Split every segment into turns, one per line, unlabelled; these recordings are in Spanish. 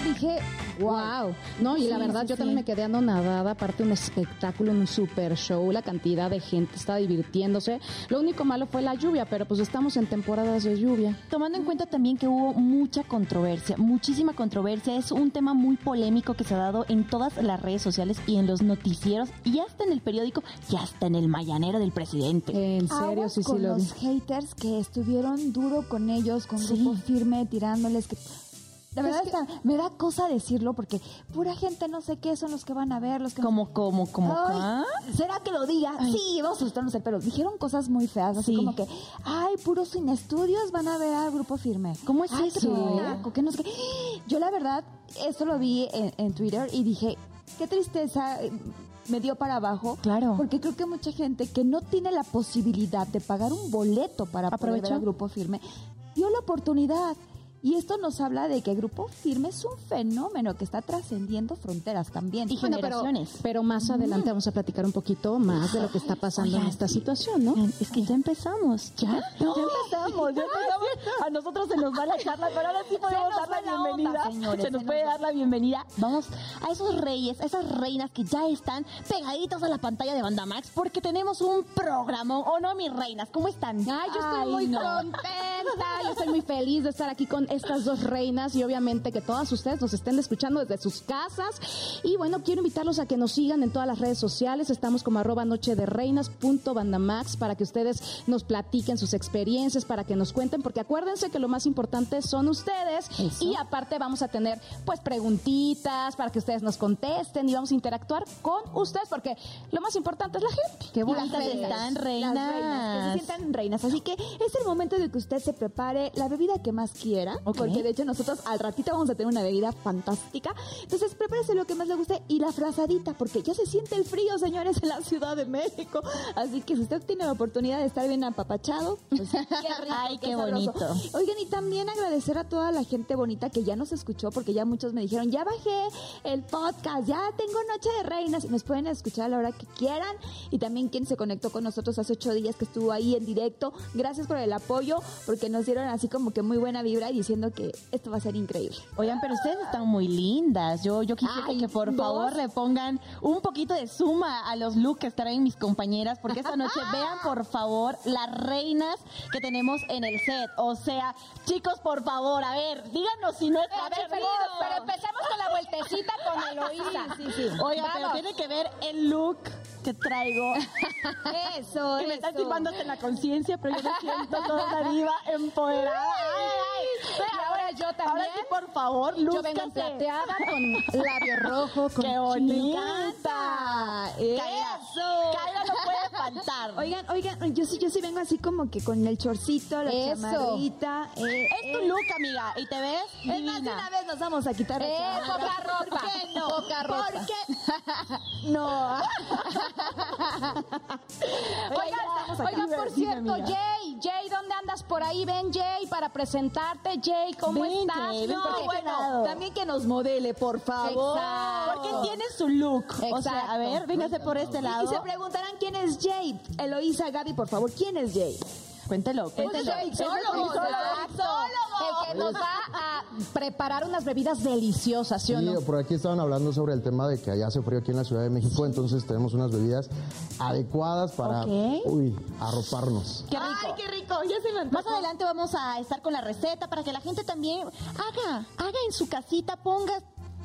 dije, wow.
No, y la verdad
sí,
yo
sí.
también me quedé anonadada, aparte un espectáculo, un super show, la cantidad de gente está divirtiéndose. Lo único malo fue la lluvia, pero pues estamos en temporadas de lluvia.
Tomando en cuenta también que hubo mucha controversia, muchísima controversia, es un tema muy polémico que se ha dado en todas las redes sociales y en los noticieros y hasta en el periódico y hasta en el mañanero del presidente.
En serio,
Aguas
sí, sí
con
lo vi.
los haters que estuvieron duro con ellos, con
Sí.
grupo firme, tirándoles que... De verdad,
que-
hasta me da cosa decirlo porque pura gente no sé qué son los que van a ver, los que...
Como, como, como, ¿ah?
¿Será que lo diga? Sí, vamos a asustarnos el pelo. Dijeron cosas muy feas, así
Sí.
como que, ay, puros sin estudios van a ver al grupo firme.
¿Cómo es
Ay,
eso?
qué naco, que no sé qué. Yo la verdad, eso lo vi en, en Twitter y dije, qué tristeza. Me dio para abajo.
Claro.
Porque creo que mucha gente que no tiene la posibilidad de pagar un boleto para poder ver
Aprovechó.
al grupo firme, dio la oportunidad. Y esto nos habla de que Grupo Firme es un fenómeno que está trascendiendo fronteras también.
Y
Bueno, pero,
generaciones.
pero más adelante vamos a platicar un poquito más de lo que está pasando en esta situación, ¿no?
Es que ya empezamos, ¿ya?
Ya empezamos, ya empezamos.
A nosotros se nos va la charla, pero ahora sí podemos dar la
onda,
bienvenida.
señores,
se nos puede dar la bienvenida. Vamos a esos reyes, a esas reinas que ya están pegaditos a la pantalla de Banda Max porque tenemos un programa. ¿O no, mis reinas? ¿Cómo están?
Ay, yo estoy
Ay,
muy
no.
contenta. Yo estoy muy feliz de estar aquí con estas dos reinas y obviamente que todas ustedes nos estén escuchando desde sus casas. Y bueno, quiero invitarlos a que nos sigan en todas las redes sociales. Estamos como arroba noche de reinas punto bandamax para que ustedes nos platiquen sus experiencias, para que nos cuenten, porque acuérdense que lo más importante son ustedes.
Eso.
Y aparte vamos a tener pues preguntitas para que ustedes nos contesten y vamos a interactuar con ustedes, porque lo más importante es la gente.
Qué bonitas están,
Las
reinas.
reinas, que se sientan reinas. Así que es el momento de que usted se prepare la bebida que más quiera, porque de hecho nosotros al ratito vamos a tener una bebida fantástica. Entonces prepárese lo que más le guste y la frazadita, porque ya se siente el frío, señores, en la Ciudad de México. Así que si usted tiene la oportunidad de estar bien apapachado, pues qué rico,
Ay, qué
sabroso.
bonito.
Oigan, y también agradecer a toda la gente bonita que ya nos escuchó, porque ya muchos me dijeron, ya bajé el podcast, ya tengo Noche de Reinas, y nos pueden escuchar a la hora que quieran. Y también quien se conectó con nosotros hace ocho días que estuvo ahí en directo, gracias por el apoyo, porque nos dieron así como que muy buena vibra y diciendo que esto va a ser increíble.
Oigan, pero ustedes están muy lindas. Yo, yo quisiera
Ay,
que por favor le pongan un poquito de suma a los looks que traen mis compañeras, porque esta noche vean por favor las reinas que tenemos en el set. O sea, chicos, por favor, a ver, díganos si no está
A ver, pero, pero empecemos con la vueltecita con Eloísa.
Sí, sí, sí.
Oigan, pero tiene que ver el look que traigo.
Eso,
que me está
eso.
chupando hasta la conciencia, pero yo me siento toda una diva empoderada. Ay, ay.
Y ahora yo también.
Ahora sí, por favor,
Yo vengo plateada con labio rojo, con
¡Qué bonita!
Eso.
Kaira no puede
Oigan, oigan, yo sí, yo sí vengo así como que con el chorcito, la
Eso.
chamarrita. eh,
Es tu look, amiga, y te ves
Es más, de
divina.
una vez nos vamos a quitar la
Eh,
chamarra.
poca ropa,
¿Por qué no?
poca ropa.
¿Por qué? No.
Oigan, oigan, por cierto. Jay, Jay, ¿dónde andas por ahí? Ven, Jay, para presentarte. Jay, ¿cómo estás?
vente
No,
por este
bueno.
También que nos modele, por favor.
Exacto.
Porque tiene su look. O sea, a
Exacto.
ver, véngase por este
Y
lado.
se preguntarán quién es Jay. Eloísa, Gaby, por favor, ¿quién es Jay?
Cuéntelo,
Pues
cuéntelo.
soy
El que nos va a preparar unas bebidas deliciosas, ¿sí o
Sí,
no?
por aquí estaban hablando sobre el tema de que allá hace frío aquí en la Ciudad de México, entonces tenemos unas bebidas adecuadas para,
Ok.
uy, arroparnos.
Qué rico.
Ay, qué rico. Ya se me
Más adelante vamos a estar con la receta para que la gente también haga, haga en su casita, ponga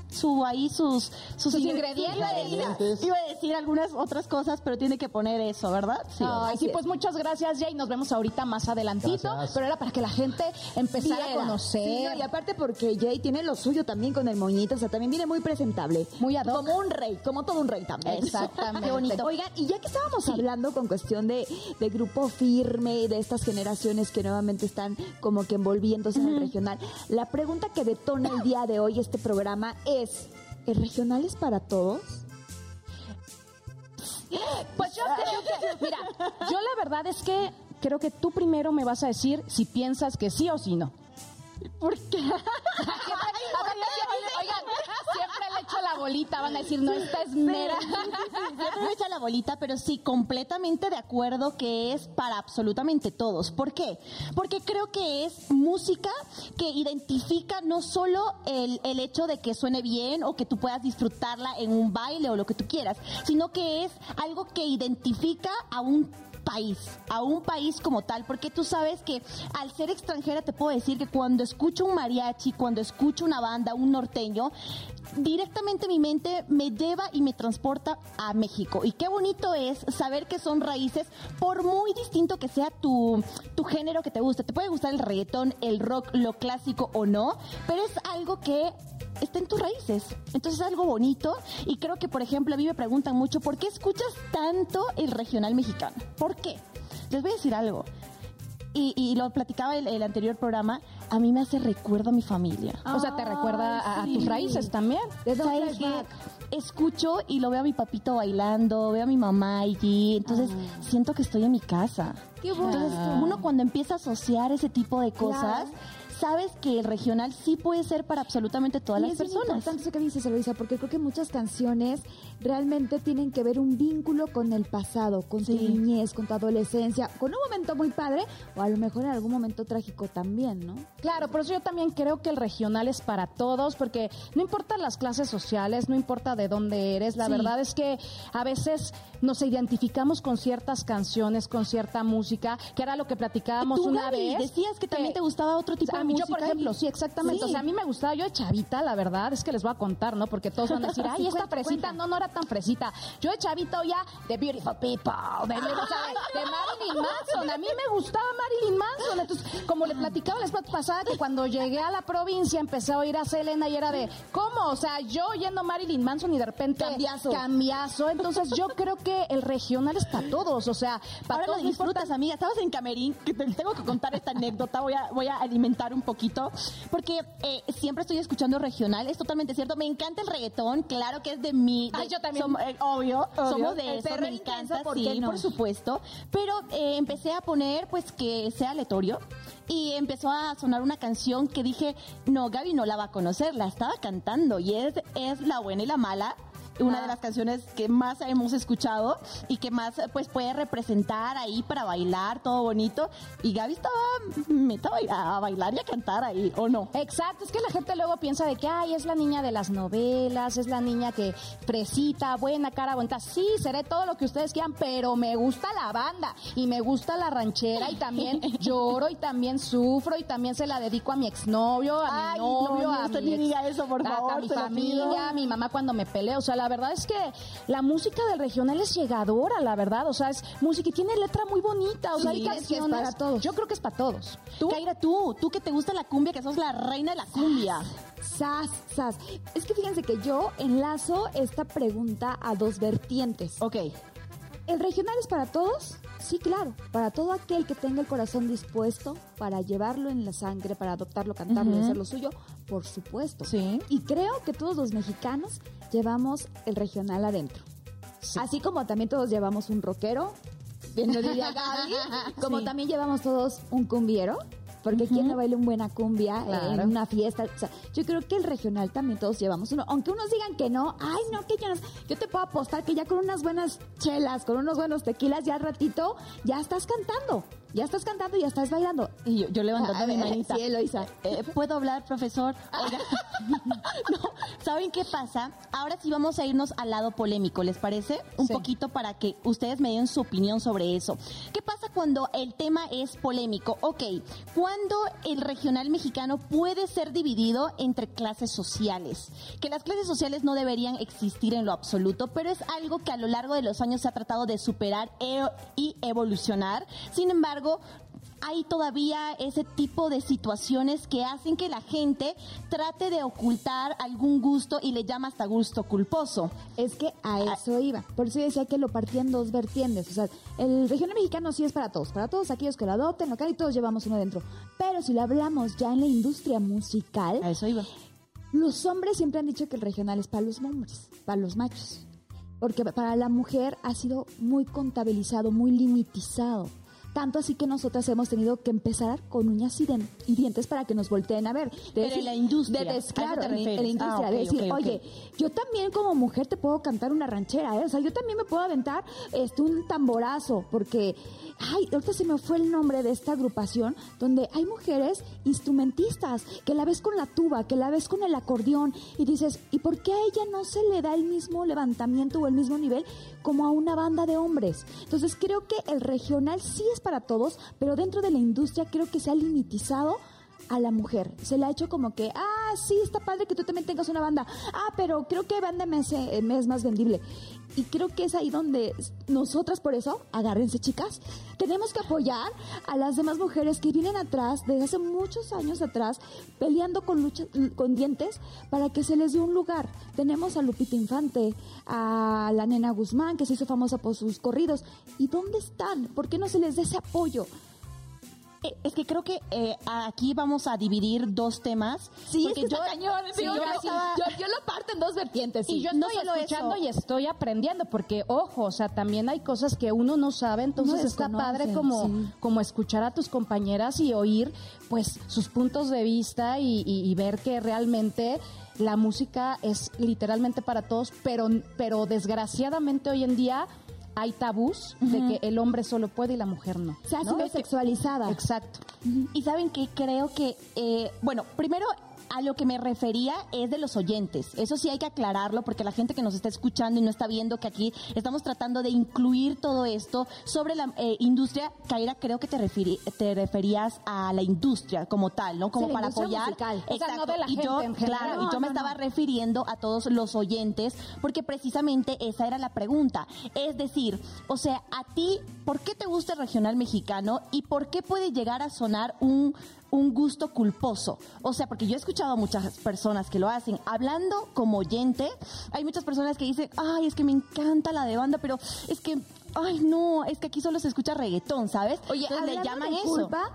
su ahí sus sus,
Sus
ingre-
ingredientes.
Iba a, decir,
Ingredientes.
iba a decir algunas otras cosas, pero tiene que poner eso, ¿verdad? Sí.
Ay, sí, pues muchas gracias, Jay. Nos vemos ahorita más adelantito.
Gracias.
Pero era para que la gente empezara
Viera.
a conocer.
Sí, no, y aparte porque Jay tiene lo suyo también con el moñito, o sea, también viene muy presentable.
Muy ad hoc.
Como un rey, como todo un rey también.
Exactamente.
Qué bonito. Oigan, y ya que estábamos hablando con cuestión de, de grupo firme, de estas generaciones que nuevamente están como que envolviéndose en el regional, la pregunta que detona el día de hoy este programa es, ¿el regional es para todos?
Pues yo, yo que- mira, yo la verdad es que creo que tú primero me vas a decir si piensas que sí o si no.
¿Por qué?
Oigan, siempre le echo la bolita, van a decir, no, esta es mera.
Yo me echa la bolita, pero sí, completamente de acuerdo que es para absolutamente todos. ¿Por qué? Porque creo que es música que identifica no solo el, el hecho de que suene bien o que tú puedas disfrutarla en un baile o lo que tú quieras, sino que es algo que identifica a un país, a un país como tal, porque tú sabes que al ser extranjera te puedo decir que cuando escucho un mariachi, cuando escucho una banda, un norteño, directamente mi mente me lleva y me transporta a México. Y qué bonito es saber que son raíces, por muy distinto que sea tu, tu género que te guste. Te puede gustar el reggaetón, el rock, lo clásico o no, pero es algo que está en tus raíces. Entonces es algo bonito y creo que, por ejemplo, a mí me preguntan mucho, ¿por qué escuchas tanto el regional mexicano? ¿Por qué? Les voy a decir algo. Y, y lo platicaba el, el anterior programa, a mí me hace recuerdo a mi familia.
O sea, te recuerda a, a
sí.
tus raíces también.
¿De dónde
¿Sabes
es
qué?
Mac?
Escucho y lo veo a mi papito bailando, veo a mi mamá allí, entonces siento que estoy en mi casa.
Qué bonito.
Entonces, uno cuando empieza a asociar ese tipo de cosas,
Claro.
Sabes que el regional sí puede ser para absolutamente todas
Y
las
es
personas.
importante eso que dices, Eloisa, porque creo que muchas canciones realmente tienen que ver un vínculo con el pasado, con tu
Sí.
niñez, con tu adolescencia, con un momento muy padre o a lo mejor en algún momento trágico también, ¿no?
Claro, por eso yo también creo que el regional es para todos, porque no importa las clases sociales, no importa de dónde eres, la
Sí.
verdad es que a veces nos identificamos con ciertas canciones, con cierta música, que era lo que platicábamos
Tú,
una
Gaby,
vez.
decías que también te gustaba otro tipo de
mí,
música.
Yo, por ejemplo,
y-
sí, exactamente.
Sí.
O sea, a mí me gustaba, yo de chavita, la verdad, es que les voy a contar, ¿no? Porque todos van a decir, ay,
Sí,
esta
cuenta,
fresita,
cuenta.
no, no era tan fresita. Yo de chavito ya, The Beautiful People, de, de- o sea, de- de Marilyn Manson. A mí me gustaba Marilyn Manson. Entonces, como le platicaba la pasada, que cuando llegué a la provincia empecé a oír a Selena y era de, ¿cómo? O sea, yo oyendo Marilyn Manson y de repente...
Cambiazo.
Cambiazo. Entonces, yo creo que el regional es para todos, o sea, para
Ahora
todos. importa-
disfrutas, amiga. Estabas en Camerín, que te tengo que contar esta anécdota, voy a, voy a alimentar un poquito, porque eh, siempre estoy escuchando regional, es totalmente cierto. Me encanta el reggaetón, claro que es de mi... de-
Ay, yo también.
som- eh, obvio,
Obvio.
somos de eso, me encanta,
¿por
sí,
no?
por supuesto. Pero eh, empecé a poner, pues, que sea aleatorio. Y empezó a sonar una canción que dije, no, Gaby no la va a conocer, la estaba cantando. Y es, es La Buena y la Mala, una
Ah.
de las canciones que más hemos escuchado y que más pues puede representar ahí para bailar, todo bonito. Y Gaby estaba meta a bailar y a cantar ahí, ¿o no?
Exacto, es que la gente luego piensa de que, ay, es la niña de las novelas, es la niña que fresita, buena, cara bonita. Sí, seré todo lo que ustedes quieran, pero me gusta la banda y me gusta la ranchera y también lloro y también sufro y también se la dedico a mi exnovio, a
Ay,
mi novio,
no,
a
no, usted
mi ex-
diga eso, por
a-
favor,
a mi familia, a mi mamá cuando me peleo. O sea, la verdad es que la música del regional es llegadora, la verdad. O sea, es música y tiene letra muy bonita. O sea,
Sí,
hay
es que es
canciones.
para todos.
Yo creo que es para todos.
Tú, Kaira, tú, tú que te gusta la cumbia, que sos la reina de la cumbia.
Sas, sas. Es que fíjense que yo enlazo esta pregunta a dos vertientes.
Ok.
¿El regional es para todos? Sí, claro, para todo aquel que tenga el corazón dispuesto para llevarlo en la sangre, para adoptarlo, cantarlo y
Ujú.
hacerlo suyo, por supuesto.
Sí.
Y creo que todos los mexicanos llevamos el regional adentro. Así como también todos llevamos un rockero, bien lo diría Gaby, como
Sí.
también llevamos todos un cumbiero. Porque quién no baila una buena cumbia
Claro.
en una fiesta. O sea, yo creo que el regional también todos llevamos uno. Aunque unos digan que no, ay, no, que yo no. Yo te puedo apostar que ya con unas buenas chelas, con unos buenos tequilas, ya al ratito, ya estás cantando. Ya estás cantando y ya estás bailando.
Y yo, yo levantando
A
mi
ver,
manita.
sí, Eloisa.
Eh, ¿Puedo hablar, profesor? Oiga. no, ¿saben qué pasa? Ahora sí vamos a irnos al lado polémico, ¿les parece? Un
Sí.
poquito para que ustedes me den su opinión sobre eso. ¿Qué pasa cuando el tema es polémico? Ok, ¿cuándo el regional mexicano puede ser dividido entre clases sociales? Que las clases sociales no deberían existir en lo absoluto, pero es algo que a lo largo de los años se ha tratado de superar e- y evolucionar. Sin embargo, hay todavía ese tipo de situaciones que hacen que la gente trate de ocultar algún gusto y le llama hasta gusto culposo.
Es que a eso iba. Por eso yo decía que lo partía en dos vertientes. O sea, el regional mexicano sí es para todos. Para todos aquellos que lo adopten, local y todos llevamos uno dentro. Pero si lo hablamos ya en la industria musical,
A eso iba.
los hombres siempre han dicho que el regional es para los hombres, para los machos. Porque para la mujer ha sido muy contabilizado, muy limitizado. Tanto así que nosotras hemos tenido que empezar con uñas y, dientes para que nos volteen a ver. De
Pero en la industria,
de
¿a
des-
eso
claro, en, en la industria.
Ah,
de decir, oye, yo también como mujer te puedo cantar una ranchera, ¿eh? O sea, yo también me puedo aventar este, un tamborazo, porque, ay, ahorita se me fue el nombre de esta agrupación, donde hay mujeres instrumentistas, que la ves con la tuba, que la ves con el acordeón, y dices, ¿y por qué a ella no se le da el mismo levantamiento o el mismo nivel como a una banda de hombres? Entonces creo que el regional sí es para todos, pero dentro de la industria creo que se ha limitizado a la mujer. Se le ha hecho como que, ah, sí, está padre que tú también tengas una banda. Ah, pero creo que banda me, hace- es más vendible. Y creo que es ahí donde nosotras, por eso, agárrense chicas, tenemos que apoyar a las demás mujeres que vienen atrás, desde hace muchos años atrás, peleando con, lucha, con dientes para que se les dé un lugar. Tenemos a Lupita Infante, a la nena Guzmán, que se hizo famosa por sus corridos. ¿Y dónde están? ¿Por qué no se les da ese apoyo?
Eh, Es que creo que eh, aquí vamos a dividir dos temas.
Sí,
porque
es que está cañón. Sí,
yo
yo,
estaba-
yo- yo lo parto en dos vertientes.
Y yo
No
estoy
solo
escuchando
eso.
y estoy aprendiendo, porque ojo, o sea, también hay cosas que uno no sabe, entonces está padre como,
sí.
como escuchar a tus compañeras y oír pues sus puntos de vista y, y- y ver que realmente la música es literalmente para todos, pero, pero desgraciadamente hoy en día hay tabús de que el hombre solo puede y la mujer no.
se ha
¿no?
sido sexualizada.
Exacto.
Y saben que creo que, eh, bueno, primero a lo que me refería es de los oyentes. Eso sí hay que aclararlo porque la gente que nos está escuchando y no está viendo que aquí estamos tratando de incluir todo esto sobre la eh, industria. Kaira, creo que te, refiri- te referías a la industria como tal, ¿no? Como
Sí,
para apoyar.
musical.
O sea, no de la
y yo,
en
claro, y
No,
yo me estaba refiriendo a todos los oyentes porque precisamente esa era la pregunta. Es decir, o sea, a ti, ¿por qué te gusta el regional mexicano y por qué puede llegar a sonar un un gusto culposo. O sea, porque yo he escuchado a muchas personas que lo hacen. Hablando como oyente, hay muchas personas que dicen, ay, es que me encanta la de banda, pero es que, ay, no, es que aquí solo se escucha reggaetón, ¿sabes?
Oye,
Entonces le llaman
de
eso.
culpa,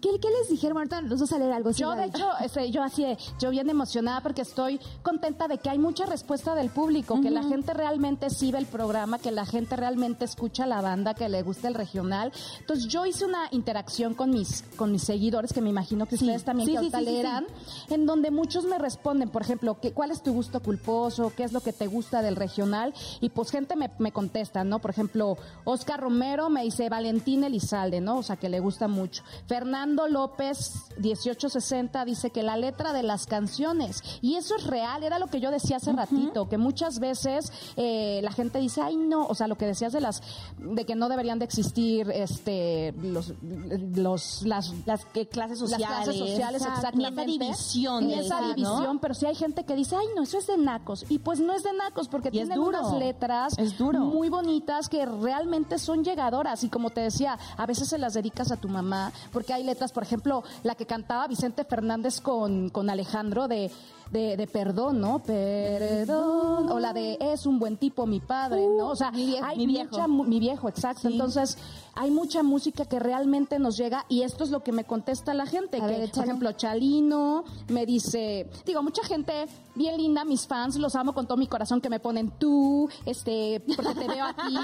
¿qué, qué les dijeron? Ahorita nos vas a leer algo.
Yo, de hecho, este, yo así, yo bien emocionada porque estoy contenta de que hay mucha respuesta del público, que la gente realmente sí ve el programa, que la gente realmente escucha la banda, que le gusta el regional. Entonces, yo hice una interacción con mis, con mis seguidores, que me imagino que
Sí.
ustedes también
Sí,
que
sí,
ahorita
sí, sí,
leerán, en donde muchos me responden, por ejemplo, que, ¿cuál es tu gusto culposo? ¿Qué es lo que te gusta del regional? Y pues gente me, me contesta, ¿no? Por ejemplo, Oscar Romero me dice Valentín Elizalde, ¿no? O sea, que le gusta mucho. Fernando López, 1860, dice que la letra de las canciones, y eso es real, era lo que yo decía hace ratito, que muchas veces eh, la gente dice, ay no, o sea, lo que decías de las, de que no deberían de existir este los, los las
Las que clases
las
sociales.
clases sociales,
Exacto. Ni esa
exactamente.
división. De
esa división, pero sí hay gente que dice, ay, no, eso es de nacos. Y pues no es de nacos, porque
Y es
tienen unas letras
Es duro.
muy bonitas que realmente son llegadoras. Y como te decía, a veces se las dedicas a tu mamá, porque hay letras, por ejemplo, la que cantaba Vicente Fernández con, con Alejandro de, de, de Perdón, ¿no? Perdón. O la de Es un buen tipo, mi padre, ¿no? O sea,
mi viejo,
hay
mi viejo.
mucha mu- mi viejo, exacto.
Sí.
Entonces, hay mucha música que realmente nos llega y esto es lo que me contesta la gente.
A
que,
ver,
por ejemplo, Chalino me dice, digo, mucha gente bien linda, mis fans, los amo con todo mi corazón que me ponen tú, este, porque te veo aquí,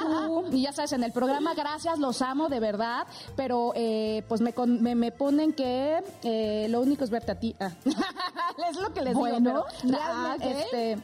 tú, y ya sabes, en el programa, gracias, los amo de verdad, pero eh, pues me, me, me ponen que eh, lo único es verte a ti. Ah. es lo que les
Bueno,
digo, pero
ah, ok.
este,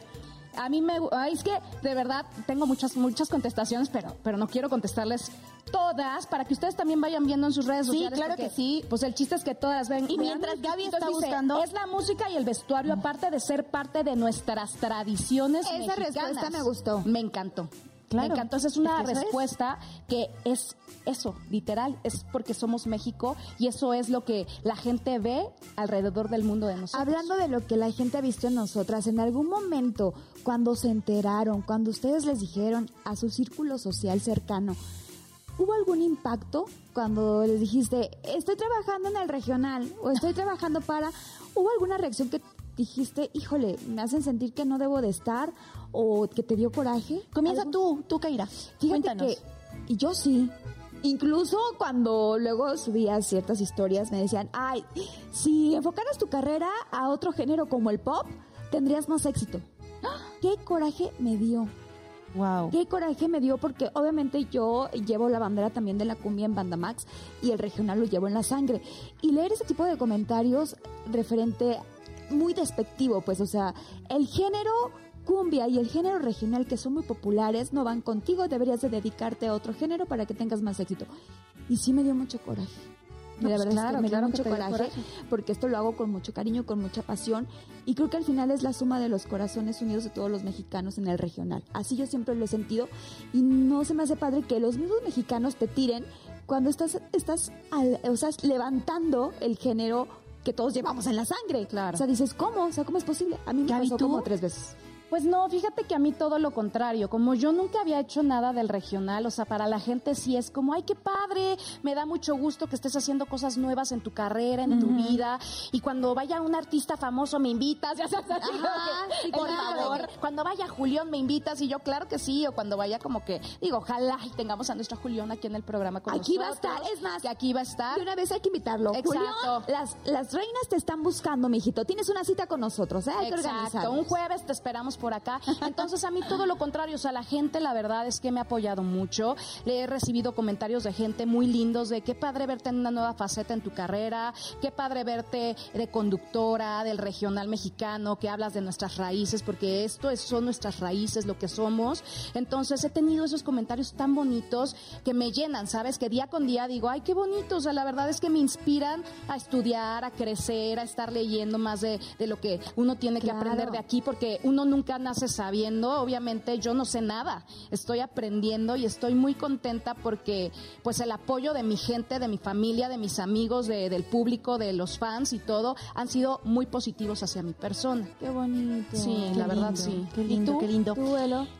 a mí me, ay, es que de verdad tengo muchas muchas contestaciones, pero pero no quiero contestarles todas para que ustedes también vayan viendo en sus redes
Sí,
sociales.
claro
porque,
que sí.
Pues el chiste es que todas ven.
Y mientras Gaby está
dice,
buscando-
es la música y el vestuario aparte de ser parte de nuestras tradiciones
Esa
mexicanas.
respuesta me gustó.
Me encantó.
Claro.
Me encantó. Esa es una
Es que eso es.
respuesta que es eso, literal, es porque somos México y eso es lo que la gente ve alrededor del mundo de nosotros.
Hablando de lo que la gente ha visto en nosotras, en algún momento, cuando se enteraron, cuando ustedes les dijeron a su círculo social cercano, ¿hubo algún impacto cuando les dijiste, estoy trabajando en el regional o estoy trabajando para... ¿Hubo alguna reacción que dijiste, híjole, me hacen sentir que no debo de estar o que te dio coraje?
Comienza
¿Algún-
tú, tú, Kaira.
Fíjate
Cuéntanos.
que y yo sí. Incluso cuando luego subía ciertas historias me decían, ay, si enfocaras tu carrera a otro género como el pop, tendrías más éxito. ¿Qué coraje me dio?
Wow.
Qué coraje me dio porque obviamente yo llevo la bandera también de la cumbia en Banda Max y el regional lo llevo en la sangre. Y leer ese tipo de comentarios referente muy despectivo, pues, o sea, el género cumbia y el género regional que son muy populares no van contigo, deberías de dedicarte a otro género para que tengas más éxito. Y sí me dio mucho coraje.
No,
la
pues
verdad es que me
claro
dio mucho
dio
coraje. porque esto lo hago con mucho cariño, con mucha pasión y creo que al final es la suma de los corazones unidos de todos los mexicanos en el regional. Así yo siempre lo he sentido y no se me hace padre que los mismos mexicanos te tiren cuando estás estás al- o sea, levantando el género que todos llevamos en la sangre.
Claro.
O sea, dices, ¿cómo? O sea, ¿cómo es posible? A mí me
Gaby,
pasó
¿tú?
como tres veces.
Pues no, fíjate que a mí todo lo contrario, como yo nunca había hecho nada del regional, o sea, para la gente sí es como, ay, qué padre, me da mucho gusto que estés haciendo cosas nuevas en tu carrera, en tu vida, y cuando vaya un artista famoso me invitas, ya sabes, así como que,
sí,
por favor, cuando vaya Julián me invitas, y yo claro que sí, o cuando vaya como que, digo, ojalá y tengamos a nuestra Julián aquí en el programa con
Aquí va a estar, es más,
que aquí va a estar.
De una vez hay que invitarlo.
Exacto.
Julián, las, las reinas te están buscando, mijito. Tienes una cita con nosotros, ¿eh? Hay que
Exacto,
organizarnos.
un jueves te esperamos por acá. Entonces a mí todo lo contrario, o sea, la gente la verdad es que me ha apoyado mucho. Le he recibido comentarios de gente muy lindos de qué padre verte en una nueva faceta en tu carrera, qué padre verte de conductora del regional mexicano, que hablas de nuestras raíces, porque esto es, son nuestras raíces, lo que somos. Entonces he tenido esos comentarios tan bonitos que me llenan, ¿sabes? Que día con día digo, ay, qué bonito, o sea, la verdad es que me inspiran a estudiar, a crecer, a estar leyendo más de, de lo que uno tiene que aprender de aquí, porque uno nunca nace sabiendo, obviamente yo no sé nada, estoy aprendiendo y estoy muy contenta porque pues el apoyo de mi gente, de mi familia, de mis amigos, de- del público, de los fans y todo, han sido muy positivos hacia mi persona.
Qué bonito.
Sí,
Qué
la verdad, sí.
Qué
¿Y
lindo,
tú?
qué lindo.
¿Tú?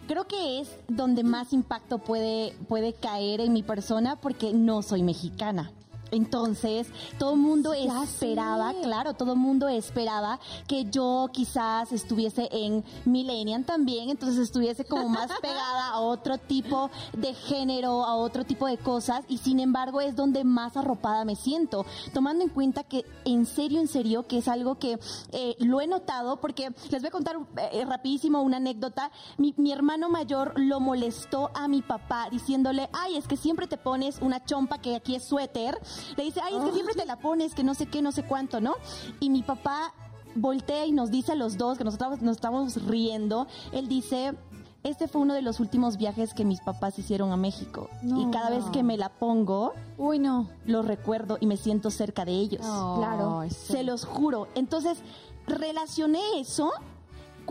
Creo que es donde más impacto puede, puede caer en mi persona porque no soy mexicana. Entonces, todo el mundo
Ya
esperaba, claro, todo el mundo esperaba que yo quizás estuviese en Millennium también, entonces estuviese como más pegada a otro tipo de género, a otro tipo de cosas, y sin embargo es donde más arropada me siento, tomando en cuenta que en serio, en serio, que es algo que eh, lo he notado, porque les voy a contar eh, rapidísimo una anécdota, mi, mi hermano mayor lo molestó a mi papá diciéndole, ay, es que siempre te pones una chompa que aquí es suéter, le dice, ay, es que siempre te la pones, que no sé qué, no sé cuánto, ¿no? Y mi papá voltea y nos dice a los dos, que nosotros nos estamos riendo, él dice, este fue uno de los últimos viajes que mis papás hicieron a México.
No.
Y cada vez que me la pongo,
Uy, no.
lo recuerdo y me siento cerca de ellos.
Claro.
Se los juro. Entonces, relacioné eso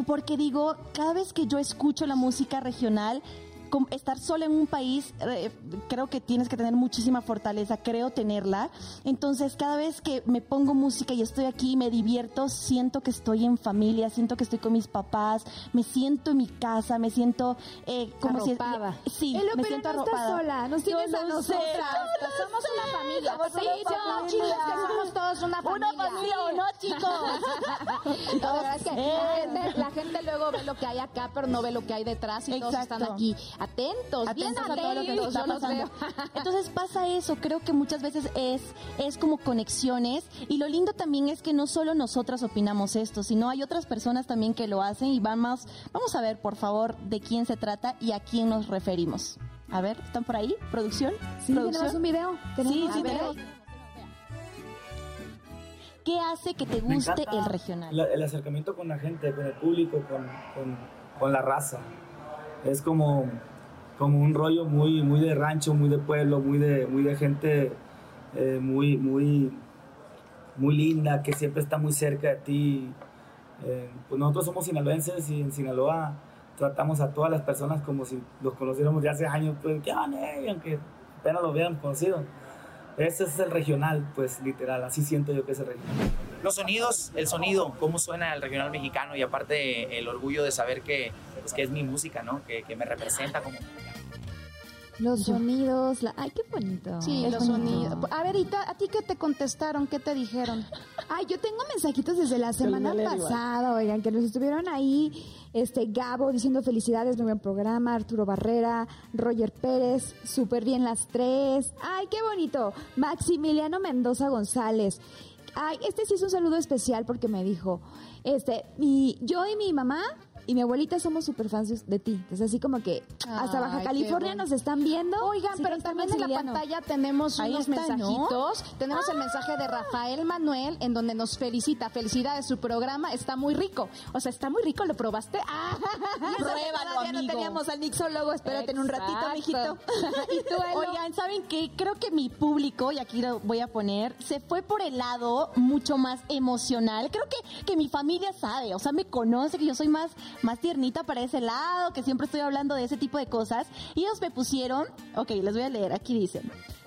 porque digo, cada vez que yo escucho la música regional, estar sola en un país, eh, creo que tienes que tener muchísima fortaleza, creo tenerla. Entonces, cada vez que me pongo música y estoy aquí, me divierto, siento que estoy en familia, siento que estoy con mis papás, me siento en mi casa, me siento eh, como
Arropada.
si... Sí,
Elo,
me
pero
siento
no estás
arropada.
sola, nos tienes a
sé,
nosotras.
somos una familia.
Somos
Sí,
una
chicos, que somos todos una familia.
¿Una familia o no, chicos?
La verdad es que la, gente, la gente luego ve lo que hay acá, pero no ve lo que hay detrás y todos están aquí atentos, bien
Atentos a todo lo que
atentos,
está pasando. Entonces pasa eso, creo que muchas veces es, es como conexiones y lo lindo también es que no solo nosotras opinamos esto, sino hay otras personas también que lo hacen y van más, vamos a ver por favor de quién se trata y a quién nos referimos. A ver, ¿están por ahí? ¿Producción?
Sí,
¿Producción?
tenemos un video. Tenemos
Sí,
un
sí,
video.
tenemos. ¿Qué hace que te guste el regional?
la- el acercamiento con la gente, con el público, con, con- con la raza. Es como, como un rollo muy, muy de rancho, muy de pueblo, muy de, muy de gente eh, muy, muy, muy linda, que siempre está muy cerca de ti. Eh, pues nosotros somos sinaloenses y en Sinaloa tratamos a todas las personas como si los conociéramos de hace años, pues, ¿qué van, eh? aunque apenas lo hubieran conocido. Ese es el regional, pues literal, así siento yo que es el regional.
Los sonidos, el sonido, cómo suena el regional mexicano y aparte el orgullo de saber que, pues, que es mi música, ¿no? Que, que me representa como
Los sonidos, la... ay, qué bonito.
Sí,
Es
los
bonito.
sonidos. A ver, Ita, ¿a ti qué te contestaron? ¿Qué te dijeron?
Ay, yo tengo mensajitos desde la semana pasada, oigan, que nos estuvieron ahí, este, Gabo diciendo felicidades, muy buen programa, Arturo Barrera, Roger Pérez, súper bien las tres. Ay, qué bonito. Maximiliano Mendoza González. Ay, este sí es un saludo especial porque me dijo, este, mi, yo y mi mamá y mi abuelita somos súper fans de- ti. Entonces, así como que hasta Baja
Ay,
California
bueno.
nos están viendo.
Oigan, pero también en la pantalla tenemos
Ahí
unos
está, ¿no?
mensajitos. Tenemos el mensaje de Rafael Manuel en donde nos felicita. Felicidades, su programa está muy rico. O sea, está muy rico, ¿lo probaste? Ah,
Pruébalo,
todavía no
amigo.
teníamos al mixólogo. Espérate en un ratito, mijito. ¿Y tú?
Oigan, ¿saben qué? Creo que mi público, y aquí lo voy a poner, se fue por el lado mucho más emocional. Creo que, que mi familia sabe, o sea, me conoce, que yo soy más, más tiernita para ese lado, que siempre estoy hablando de ese tipo de cosas. Y ellos me pusieron, ok, les voy a leer, aquí dice.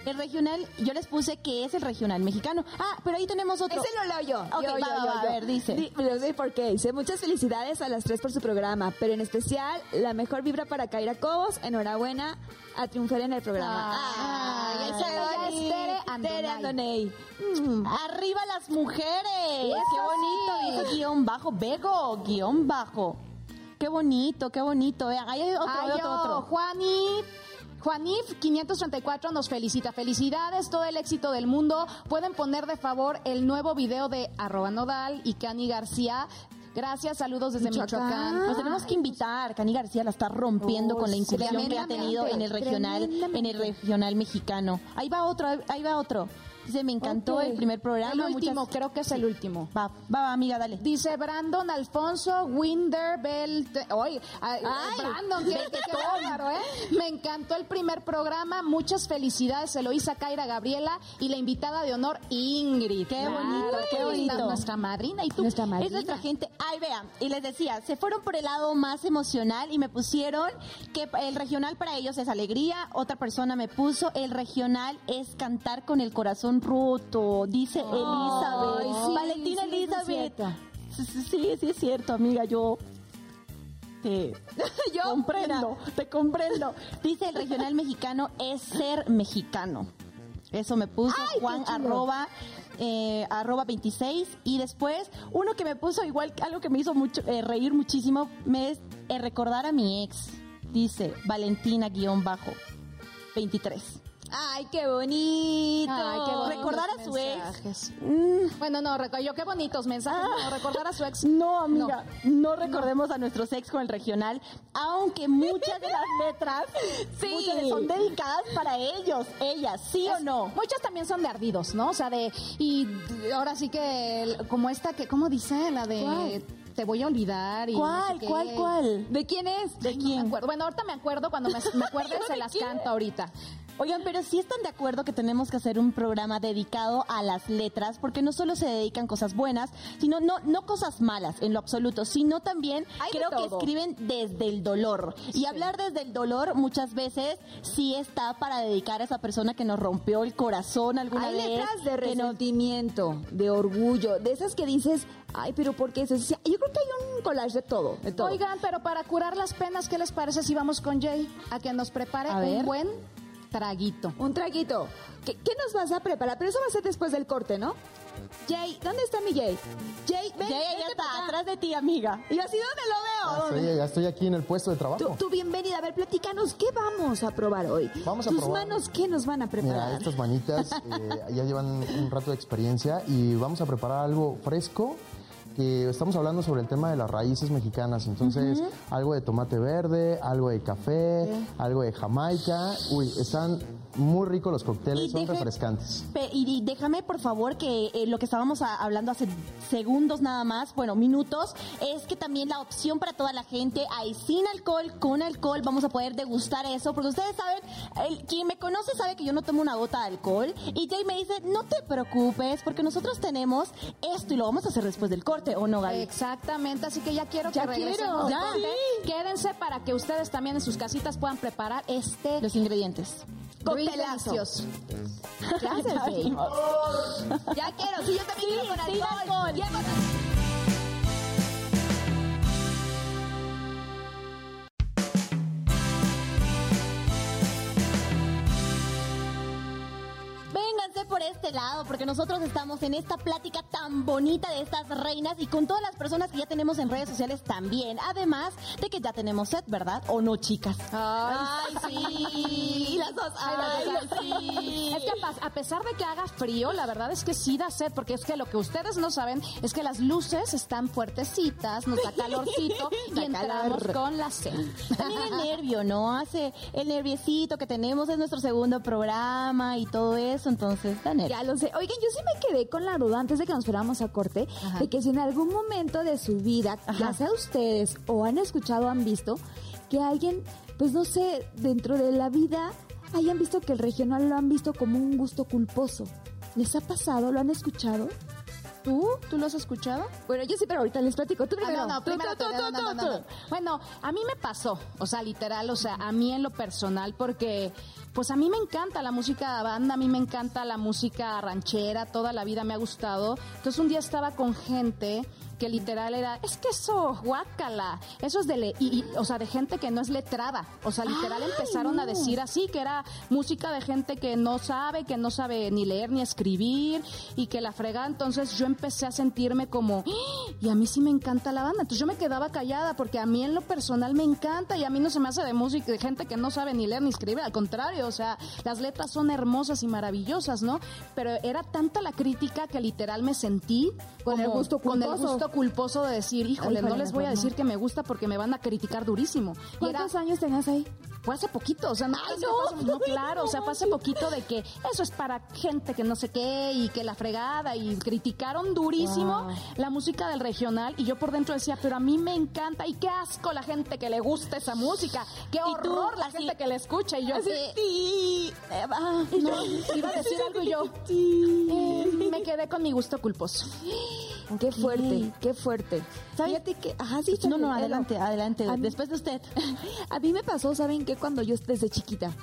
El regional, yo les puse que es el regional mexicano. Ah, pero ahí tenemos otro.
Ese lo leo yo.
Ok,
Yo,
va,
yo,
va,
yo,
va, a ver, dice.
Di- lo sé por qué. Dice, muchas felicidades a las tres por su programa, pero en especial, la mejor vibra para Kaira Cobos. Enhorabuena a triunfar en el programa.
Esa ya es
bonito.
Tere Andonay.
Mm.
¡Arriba las mujeres! ¡Qué bonito! Dice guion bajo, Bego, guion bajo. ¡Qué bonito, qué bonito! Vean, ahí hay otro,
Ay,
otro, otro.
Juanif. Juanif 534 nos felicita. Felicidades, todo el éxito del mundo. Pueden poner de favor el nuevo video de arroba nodal y Cani García. Gracias, saludos desde
Michoacán.
Michoacán.
Nos tenemos que invitar. Cani García la está rompiendo
Oh,
con la incursión que ha tenido en el regional, en el regional mexicano. Ahí va otro, ahí va otro. Dice, me encantó el primer programa.
El último,
muchas-
creo que es el último.
Va, va, va, amiga, dale.
Dice Brandon Alfonso Winderbelt. Oye, ay,
Ay,
Brandon, qué, qué- qué bárbaro, ¿eh? Me encantó el primer programa. Muchas felicidades. Se lo hizo a Kaira Gabriela y la invitada de honor Ingrid.
Qué
Claro,
bonito, qué bonito.
Nuestra madrina y tú.
Nuestra madrina.
Es nuestra gente. Ay, vean, y les decía, se fueron por el lado más emocional y me pusieron que el regional para ellos es alegría. Otra persona me puso, el regional es cantar con el corazón dice Elizabeth.
sí,
Valentina
sí,
Elizabeth. Sí, sí, es cierto, amiga, yo te
Yo,
comprendo, te comprendo. Dice el regional mexicano es ser mexicano. Eso me puso
Ay,
Juan arroba, eh, arroba 26 y después uno que me puso igual algo que me hizo mucho eh, reír muchísimo me es eh, recordar a mi ex. Dice Valentina guion bajo 23.
Ay, qué bonito.
Ay, qué
Recordar a su ex. Mm,
Bueno, no, yo qué bonitos mensajes. No, recordar a su ex.
No, amiga, no, recordemos a nuestros ex con el regional, aunque muchas de las letras
Sí.
son dedicadas para ellos, ellas, ¿sí o no?
Muchas también son de ardidos, ¿no? O sea, de. Y ahora sí que. Como esta que. ¿Cómo dice? La de.
¿Cuál?
Te voy a olvidar. Y no
¿Cuál,
sé
cuál, cuál?
¿De quién es?
¿De
no
quién?
me acuerdo. Bueno, ahorita me acuerdo. Cuando me, me acuerde, se las canto ahorita.
Oigan, pero sí están de acuerdo que tenemos que hacer un programa dedicado a las letras, porque no solo se dedican cosas buenas, sino no, no cosas malas en lo absoluto, sino también
Hay
creo que escriben desde el dolor. Y hablar desde el dolor muchas veces sí está para dedicar a esa persona que nos rompió el corazón alguna
Hay
vez.
letras de
nos-
resentimiento, de orgullo, de esas que dices, ay, pero ¿por qué eso? Yo creo que hay un collage de todo, de todo.
Oigan, pero para curar las penas, ¿qué les parece si vamos con Jay a que nos prepare
A ver.
un buen traguito?
Un traguito. ¿Qué, qué nos vas a preparar? Pero eso va a ser después del corte, ¿no? Jay, ¿dónde está mi Jay? Jay, ven.
Ya, ya, está, atrás de ti, amiga.
¿Y así dónde lo
Ya
veo?
estoy, ya estoy aquí en el puesto de
Tú,
trabajo.
tú bienvenida. A ver, platícanos, ¿qué vamos a probar hoy?
Vamos a
Tus
probar-
manos, ¿qué nos van a preparar?
Mira, estas manitas eh, ya llevan un rato de experiencia y vamos a preparar algo fresco. Estamos hablando sobre el tema de las raíces mexicanas, entonces algo de tomate verde, algo de café, algo de jamaica. Uy, están muy ricos los cócteles,
Y
son
deje-
refrescantes.
Y déjame, por favor, que eh, lo que estábamos a- hablando hace segundos nada más, bueno, minutos, es que también la opción para toda la gente hay sin alcohol, con alcohol, vamos a poder degustar eso, porque ustedes saben, el, quien me conoce sabe que yo no tomo una gota de alcohol, y Jay me dice, no te preocupes, porque nosotros tenemos esto y lo vamos a hacer después del corte, ¿o no, Gaby?
Exactamente, así que ya quiero
Ya
que
quiero,
ya.
corte. Quédense para que ustedes también en sus casitas puedan preparar este
Los ingredientes.
Coctelazo.
delicioso.
¿Qué haces, Jay? Ya quiero, sí, yo también quiero con alcohol.
alcohol. Por este lado, porque nosotros estamos en esta plática tan bonita de estas reinas y con todas las personas que ya tenemos en redes sociales también. Además de que ya tenemos set, ¿verdad? ¿O no, chicas?
Ay,
sí. las dos. Ay, sí.
Es que a, pesar de que haga frío, la verdad es que sí da sed, porque es que lo que ustedes no saben es que las luces están fuertecitas, nos da calorcito y entramos con la sed.
También el nervio, ¿no? Hace el nerviecito que tenemos, es nuestro segundo programa y todo eso, entonces
Ya lo sé. Oigan, yo sí me quedé con la duda antes de que nos fuéramos a corte, de que si en algún momento de su vida, ya sea ustedes o han escuchado han visto, que alguien, pues no sé, dentro de la vida hayan visto que el regional lo han visto como un gusto culposo. ¿Les ha pasado? ¿Lo han escuchado?
¿Tú? ¿Tú lo has escuchado?
Bueno, yo sí, pero ahorita les platico. Tú primero.
no, no. Bueno, a mí me pasó, o sea, literal, o sea, a mí en lo personal, porque pues a mí me encanta la música de banda, a mí me encanta la música ranchera, toda la vida me ha gustado. Entonces un día estaba con gente que literal era, es que eso, guácala, eso es de, le- y- y, o sea, de gente que no es letrada, o sea, literal empezaron a decir así, que era música de gente que no sabe, que no sabe ni leer ni escribir, y que la fregada, entonces yo empecé a sentirme como, "¡Ah! y a mí sí me encanta la banda, entonces yo me quedaba callada, porque a mí en lo personal me encanta, y a mí no se me hace de música, de gente que no sabe ni leer ni escribir, al contrario, o sea, las letras son hermosas y maravillosas, ¿no? Pero era tanta la crítica que literal me sentí
Con el
como-
gusto
con el
culposo.
Gusto culposo de decir, híjole, no les voy a decir que me gusta porque me van a criticar durísimo. Era,
¿Cuántos años tenías ahí?
Fue hace poquito, o sea, no,
Ay, no.
no, claro, o sea, fue hace poquito de que eso es para gente que no sé qué y que la fregada y criticaron durísimo
Wow.
la música del regional y yo por dentro decía, pero a mí me encanta y qué asco la gente que le gusta esa música, qué
tú,
horror la
así-
gente que la escucha y yo
Así, sí. eh, ah,
no, iba a decir algo y yo eh, me quedé con mi gusto culposo.
Qué fuerte, qué fuerte. Fíjate que, ajá, sí,
No, no,
Elo.
adelante, adelante. Después de usted.
A mí me pasó, ¿saben Cuando yo desde chiquita.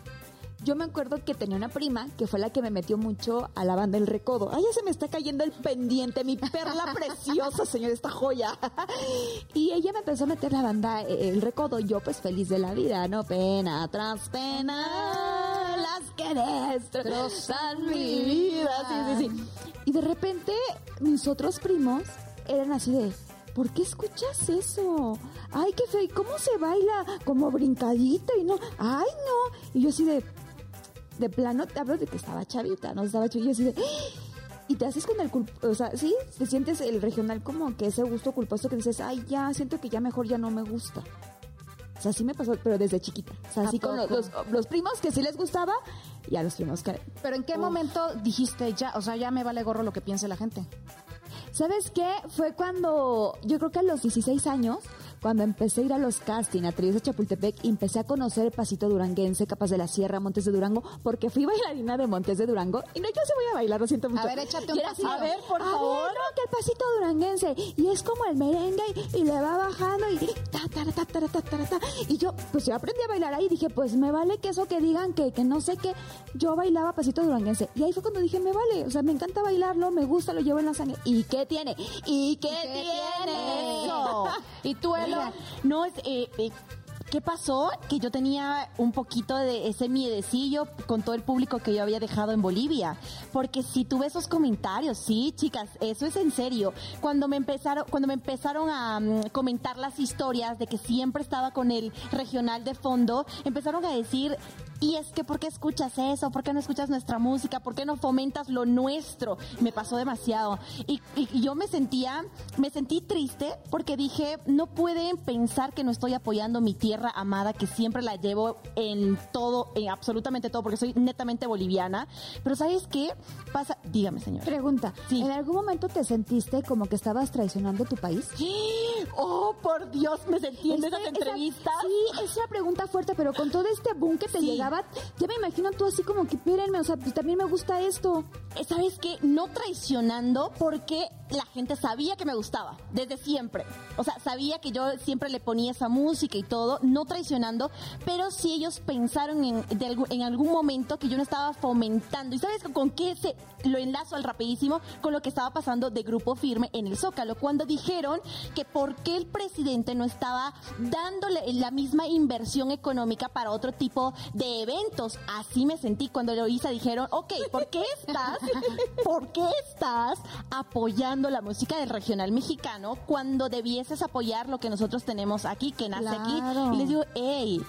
Yo me acuerdo que tenía una prima que fue la que me metió mucho a la banda El Recodo. Ay, ya se me está cayendo el pendiente, mi perla preciosa, señor, esta joya. Y ella me empezó a meter la banda eh, El Recodo. Yo, pues, feliz de la vida, ¿no? Pena tras pena, las que destrozan mi vida. Sí, sí, sí. Y de repente, mis otros primos eran así de... ¿Por qué escuchas eso? Ay, qué feo. ¿Y cómo se baila? Como brincadito y no. Ay, no. Y yo así de. De plano, te hablo de que estaba chavita, ¿no? Estaba chavita. Y yo así de. Y te haces con el culp... O sea, sí, te sientes el regional como que ese gusto culposo que dices, ay, ya, siento que ya mejor ya no me gusta. O sea, sí me pasó, pero desde chiquita. O sea,
¿A
así con los,
poco?
los, los primos que sí les gustaba y a los primos que...
Pero ¿en qué momento dijiste ya, o sea, ya me vale gorro lo que piense la gente?
¿Sabes qué? Fue cuando, yo creo que a los 16 años, cuando empecé a ir a los casting a Trillos de Chapultepec y empecé a conocer el pasito duranguense, Capas de la Sierra, Montes de Durango, porque fui bailarina de Montes de Durango y no, yo se voy a bailar, lo siento mucho.
ver, échate un pasito.
A ver, por favor. no, que el pasito duranguense y es como el merengue y, y le va bajando y ta, ta, ta, ta, ta, ta, ta. Y yo, pues yo aprendí a bailar ahí y dije, pues me vale que eso que digan que, que no sé qué, yo bailaba pasito duranguense. Y ahí fue cuando dije, me vale, o sea, me encanta bailarlo, me gusta, lo llevo en la sangre. ¿Y qué tiene? ¿Y qué, tiene?
Eso.
¿Y tú, Elo?
No, es, eh, eh, ¿qué pasó? Que yo tenía un poquito de ese miedecillo con todo el público que yo había dejado en Bolivia. Porque si tuve esos comentarios, sí, chicas, eso es en serio. Cuando me empezaron, cuando me empezaron a mm, comentar las historias de que siempre estaba con el regional de fondo, empezaron a decir, y es que ¿por qué escuchas eso? ¿Por qué no escuchas nuestra música? ¿Por qué no fomentas lo nuestro? Me pasó demasiado. Y, y- y yo me sentía, me sentí triste porque dije, no pueden pensar que no estoy apoyando mi tierra amada, que siempre la llevo en todo, en absolutamente todo, porque soy netamente boliviana. Pero ¿sabes qué? Pasa, dígame señor.
Pregunta,
Sí.
¿en algún momento te sentiste como que estabas traicionando tu país?
Oh, por Dios, me sentí en
Este-
esas
esa-
entrevistas.
sí, es una pregunta fuerte, pero con todo este boom que te
Sí.
Ya me imagino tú así como que, espérenme, o sea, pues también me gusta esto.
¿sabes qué? No traicionando porque la gente sabía que me gustaba, desde siempre. O sea, sabía que yo siempre le ponía esa música y todo, no traicionando, pero sí ellos pensaron en, de en algún momento que yo no estaba fomentando. ¿Y sabes con qué se lo enlazo al rapidísimo? Con lo que estaba pasando de Grupo Firme en el Zócalo, cuando dijeron que por qué el presidente no estaba dándole la misma inversión económica para otro tipo de eventos. Así me sentí cuando Eloisa dijeron, ok, ¿por qué estás, por qué estás apoyando la música del regional mexicano cuando debieses apoyar lo que nosotros tenemos aquí, que nace
Claro.
aquí? Y les digo, hey,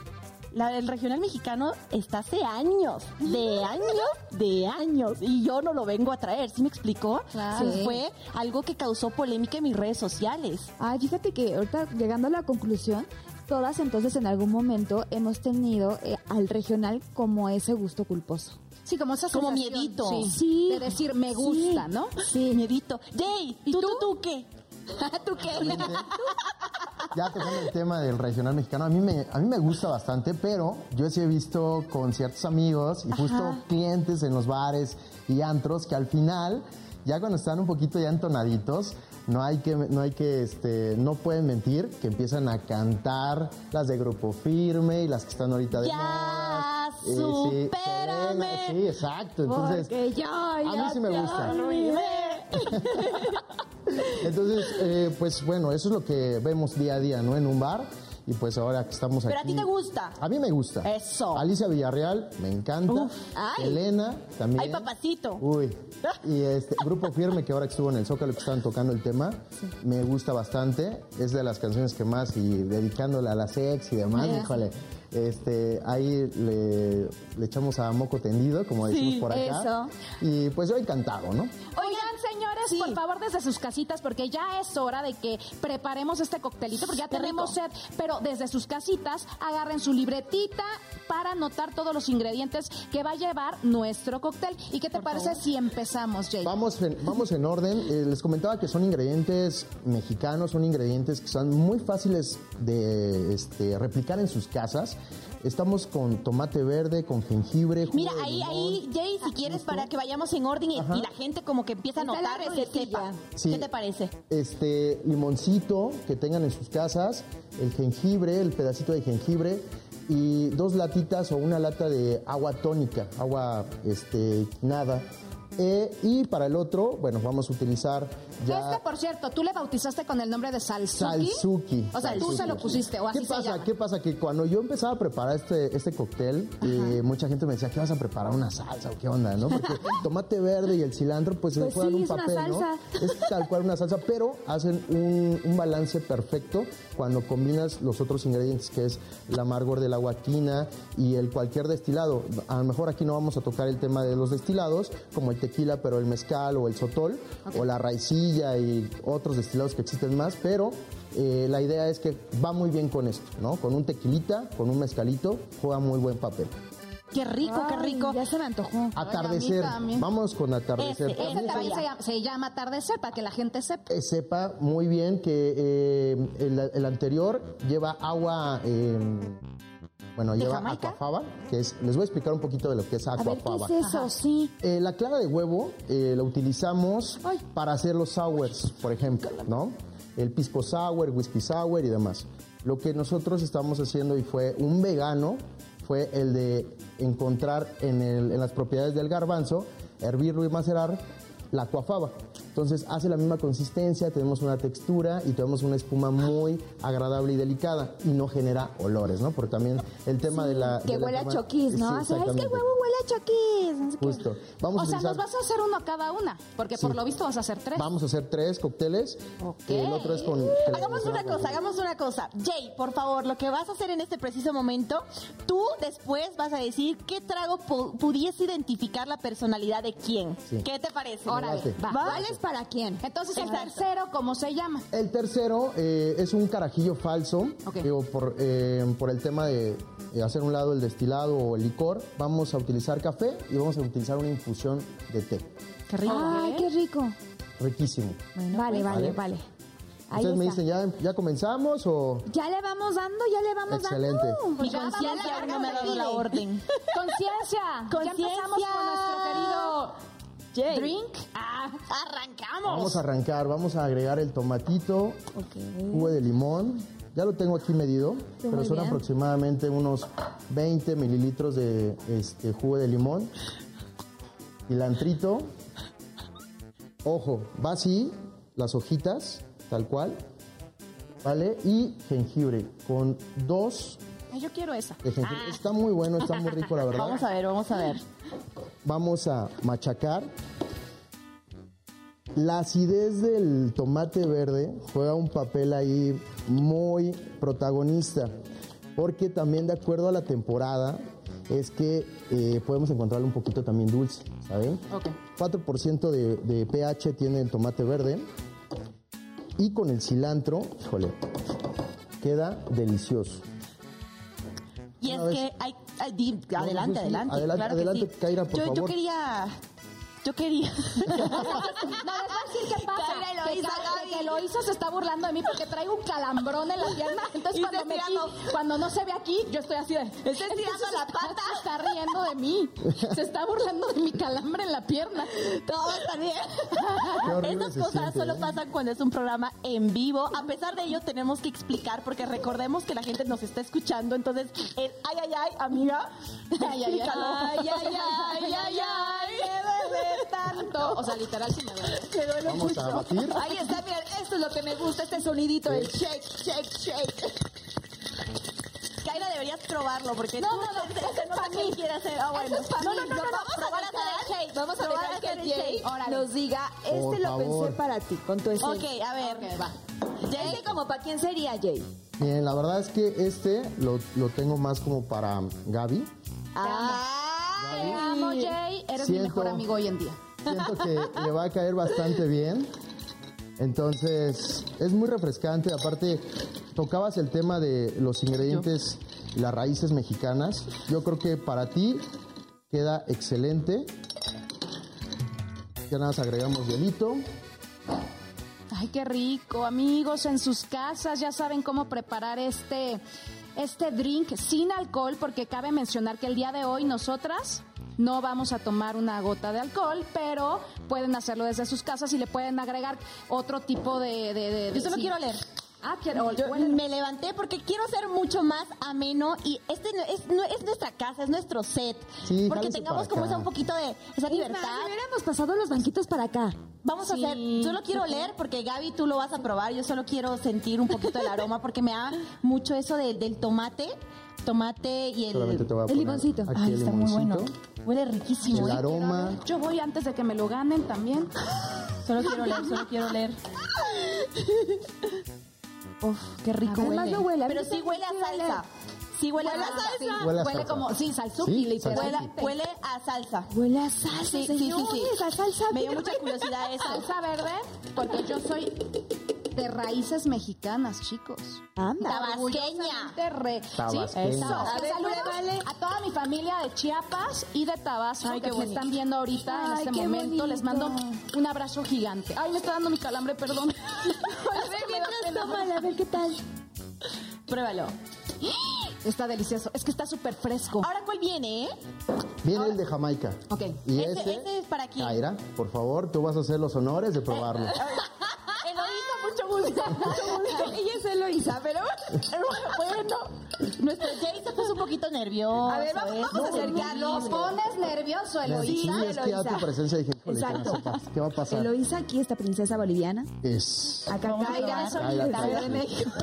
la del regional mexicano está hace años, de años, de años, y yo no lo vengo a traer, ¿sí me explicó?
Claro.
Sí, Fue algo que causó polémica en mis redes sociales.
Ay, fíjate que ahorita llegando a la conclusión, todas entonces en algún momento hemos tenido eh, al regional como ese gusto culposo.
Sí, como esa
Como
sensación,
miedito.
Sí.
Sí.
De decir, me gusta, ¿no?
Sí.
Miedito. Jay, ¿y tú, tú, tú qué?
¿Tú qué?
Ya tocando el tema del regional mexicano, a mí me, a mí me gusta bastante, pero yo sí he visto con ciertos amigos y justo clientes en los bares y antros que al final, ya cuando están un poquito ya entonaditos, no hay que, no hay que, este, no pueden mentir, que empiezan a cantar las de Grupo Firme y las que están ahorita de
Ya.
Eh, sí,
supérame.
Selena, sí, exacto. Entonces,
yo,
a mí sí me gusta. Entonces, eh, pues bueno, eso es lo que vemos día a día, ¿no? En un bar. Y pues ahora que estamos
Pero a
aquí.
ti te gusta.
A mí me gusta.
Eso.
Alicia Villarreal, me encanta.
Uf, ay.
Elena, también.
Ay, papacito.
Uy. Y este Grupo Firme, que ahora que estuvo en el Zócalo, que estaban tocando el tema, me gusta bastante. Es de las canciones que más, y dedicándola a la sex y demás, híjole. Este, ahí le, le echamos a moco tendido, como decimos por acá.
eso.
Y pues yo encantado, ¿no?
Oigan, señores, por favor, desde sus casitas, porque ya es hora de que preparemos este coctelito, porque ya
Qué
tenemos
rico.
sed, pero desde sus casitas agarren su libretita para anotar todos los ingredientes que va a llevar nuestro cóctel. ¿Y qué te parece si empezamos, Jay?
Vamos en, vamos en orden. Eh, les comentaba que son ingredientes mexicanos, son ingredientes que son muy fáciles de este, replicar en sus casas. Estamos con tomate verde, con jengibre, jugo
Mira,
de
ahí,
limón.
ahí, Jay, si quieres, para que vayamos en orden y, y la gente como que empieza a notar
recetilla.
Sí.
¿Qué te parece?
Este limoncito que tengan en sus casas, el jengibre, el pedacito de jengibre y dos latitas o una lata de agua tónica, agua este nada. Eh, y para el otro, bueno, vamos a utilizar ya
Este, por cierto, tú le bautizaste con el nombre de Salsuki.
Salsuki.
O sea, tú se lo pusiste, o así
¿Qué
se
pasa?
llama.
¿Qué pasa? Que cuando yo empezaba a preparar este, este cóctel, eh, mucha gente me decía, ¿qué vas a preparar? ¿Una salsa o qué onda? ¿no? Porque tomate verde y el cilantro, pues, se
Pues sí,
un
es una
papel, ¿no?
salsa.
Es tal cual una salsa, pero hacen un, un balance perfecto cuando combinas los otros ingredientes, que es el amargor de la guaquina y el cualquier destilado. A lo mejor aquí no vamos a tocar el tema de los destilados, como el tequila, pero el mezcal o el sotol, o la raicilla y otros destilados que existen más, pero eh, la idea es que va muy bien con esto, ¿no? Con un tequilita, con un mezcalito, juega muy buen papel.
Qué rico, qué rico.
Ya se me antojó.
Atardecer,
también.
vamos con atardecer.
Ese,
Este
ese
también se llama, se llama atardecer, para que la gente sepa.
Eh, sepa muy bien que eh, el, el anterior lleva agua, eh, bueno,
¿De
lleva
Jamaica?
aquafaba, que es, les voy a explicar un poquito de lo que es
A ver,
aquafaba.
¿qué es eso? Sí.
Eh, la clara de huevo eh, la utilizamos
Ay.
para hacer los sours, por ejemplo, ¿no? El pisco sour, whisky sour y demás. Lo que nosotros estamos haciendo y fue un vegano fue el de encontrar en, el- en las propiedades del garbanzo, hervirlo y macerar la cuafaba. Entonces hace la misma consistencia, tenemos una textura y tenemos una espuma muy agradable y delicada y no genera olores, ¿no? Porque también el tema de la...
Que
de la
huele a choquis,
Sí,
¿no? Así, "Ay, es que el huevo huele a choquis. no sé qué.
Justo. Vamos
O
a
sea,
utilizar...
nos vas a hacer uno cada una, porque por lo visto vas a hacer tres.
Vamos a hacer tres cócteles. El otro es con.
Hagamos una cosa, hagamos una cosa. Jay, por favor, lo que vas a hacer en este preciso momento, tú después vas a decir qué trago pu- pudiese identificar la personalidad de quién. ¿Qué te parece?
Órale, va.
¿Cuál es para quién?
Entonces, el
Exacto.
tercero, ¿cómo se llama?
El tercero eh, es un carajillo falso.
Ok.
Digo, por, eh, por el tema de hacer un lado el destilado o el licor, vamos a utilizar café y vamos a utilizar una infusión de té.
Qué rico.
Ay, qué rico.
Riquísimo.
vale, vale,
Vale.
vale. Ahí
Ustedes me dicen, ¿ya, ¿ya comenzamos o...?
Ya le vamos dando, ya le vamos
Excelente.
dando.
Mi
Ya vamos
conciencia
a
aún no me ha dado la orden.
Conciencia. Ya
Conciencia.
empezamos con nuestro querido
Jay.
drink. Ah,
¡Arrancamos!
Vamos a arrancar, vamos a agregar el tomatito, jugo de limón. Ya lo tengo aquí medido, pero son
bien.
aproximadamente unos 20 mililitros de este, jugo de limón. Cilantrito. Ojo, va así, las hojitas, tal cual. ¿Vale? Y jengibre, con dos
ay, yo quiero esa.
jengibre. Está muy bueno, está muy rico, la verdad.
Vamos a ver, vamos a ver.
vamos a machacar. La acidez del tomate verde juega un papel ahí muy protagonista, porque también de acuerdo a la temporada es que eh, podemos encontrarlo un poquito también dulce, ¿saben?
Ok.
4% de, de pH tiene el tomate verde y con el cilantro, híjole, queda delicioso.
Es
vez-
que hay, hay- di- adelante,
sí.
adelante.
Adelante,
claro que
adelante,
sí.
Kaira, por
yo, quería, yo quería.
No, les voy a decir qué pasa.
Kaira y
que, Que Eloísa se está burlando de mí porque traigo un calambrón en la pierna. Entonces cuando, me no se ve aquí, yo estoy así de...
Está estirando la pata.
Se está riendo de mí. Se está burlando de mi calambre en la pierna.
Todo está bien. Estas cosas
siente,
solo
¿eh?
pasan cuando es un programa en vivo. A pesar de ello, tenemos que explicar porque recordemos que la gente nos está escuchando. Entonces, el ay, ay, ay, amiga.
Ay, ay, ay. Ay, ay, ay, ay, ay, me duele tanto. O sea, literal sí me duele.
Me duele
Vamos
mucho.
a batir.
Ahí está, miren, esto es lo que me gusta, este sonidito, el shake, shake, shake.
Kaira, deberías probarlo porque
No,
tú
no, no,
se-
ese
se
es
nota
pa'
que
mí.
quiere hacer. Ah, bueno.
Es pa'
no,
mí.
no, no, no, vamos a
vamos a
el shake.
Vamos a
Probar
dejar que el Jay
Órale.
nos diga, este
Por
lo pensé para ti, con tu esencia.
Ok, a ver.
Va.
Jay,
Este como para quién sería, Jay.
Bien, la verdad es que este lo, lo tengo más como para Gaby.
Ah,
Te amo, Jay. Eres mi mejor amigo hoy en día.
Siento que le va a caer bastante bien. Entonces, es muy refrescante. Aparte, tocabas el tema de los ingredientes, las raíces mexicanas. Yo creo que para ti queda excelente. Ya nada más agregamos hielito.
Ay, qué rico, amigos, en sus casas ya saben cómo preparar este este drink sin alcohol porque cabe mencionar que el día de hoy nosotras no vamos a tomar una gota de alcohol, pero pueden hacerlo desde sus casas y le pueden agregar otro tipo de... de, de-
yo solo
sí.
quiero leer.
Ah, quiero...
Yo me levanté porque quiero ser mucho más ameno y este no- es, no- es nuestra casa, es nuestro set.
Sí,
porque tengamos como esa un poquito de esa
Es
libertad.
más, hubiéramos pasado los banquitos para acá.
Vamos
Sí,
a hacer, solo quiero leer porque Gaby tú lo vas a probar, yo solo quiero sentir un poquito el aroma porque me da mucho eso de- del tomate, tomate y el...
El limoncito.
Ay,
el
está muy bueno.
limoncito.
Huele riquísimo.
El
¿eh?
aroma.
Yo voy antes de que me lo ganen también.
Solo quiero leer, solo quiero leer. Uf, qué rico
ver,
huele.
lo huele, a ver,
Pero
¿qué
sí huele a
Sí, huele.
salsa. Sí huele a
Huele a
salsa.
salsa.
Huele a
Huele
salsa.
como, sí, salsuki,
Sí,
literal.
Huele, huele a salsa.
Huele a salsa,
Sí, sí, sí, sí.
señores, a salsa
Me dio
verde.
mucha curiosidad eso.
Salsa verde, porque yo soy de raíces mexicanas, chicos.
Anda.
Tabasqueña.
Re.
Tabasqueña.
Sí, eso.
A ver,
Saludos a toda mi familia de Chiapas y de Tabasco
Ay,
que me están viendo ahorita en este
qué
momento. Les mando un abrazo gigante. Ay, me está dando mi calambre, perdón.
A ver, mientras tómala, a ver qué tal.
Pruébalo.
Está delicioso. Es que está súper fresco.
Ahora, ¿cuál viene, eh?
Viene el de Jamaica.
Ok.
Y
Ese-
ese,
ese es para quién.
Kaira, por favor, tú vas a hacer los honores de probarlo.
Eloísa, mucho gusto. Mucho gusto.
Ella es Eloisa, pero...
bueno, nuestro Jay se puso un poquito nervioso.
A ver, vamos-
¿eh?
vamos a acercarnos.
Nos pones nervioso,
Sí,
Eloísa.
es que ya tu presencia dije, híjole, ¿qué va a
Exacto.
pasar? ¿qué va a pasar?
Eloisa, aquí esta princesa boliviana.
Es.
Acá
a
Kaira, de México.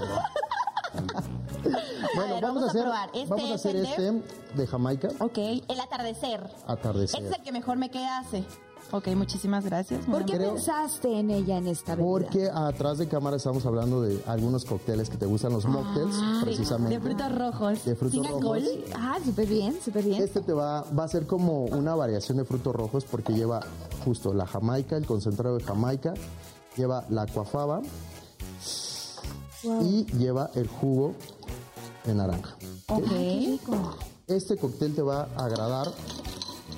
Bueno,
ver,
vamos,
vamos
a
a
hacer,
probar. Este
vamos a
es
hacer
el de-
este de Jamaica,
Ok, el atardecer.
atardecer.
Este es el que mejor me queda hace. Ok, muchísimas gracias.
¿Por qué
Creo-
pensaste en ella en esta bebida?
Porque atrás de cámara estamos hablando de algunos cócteles que te gustan, los mocktails, precisamente.
De frutos rojos.
De frutos
Sin
rojos.
alcohol.
Ah, súper bien, súper bien.
Este te va, va a ser como una variación de frutos rojos porque lleva justo la jamaica, el concentrado de jamaica, lleva la cuafaba y lleva el jugo de naranja.
Ok.
Este cóctel te va a agradar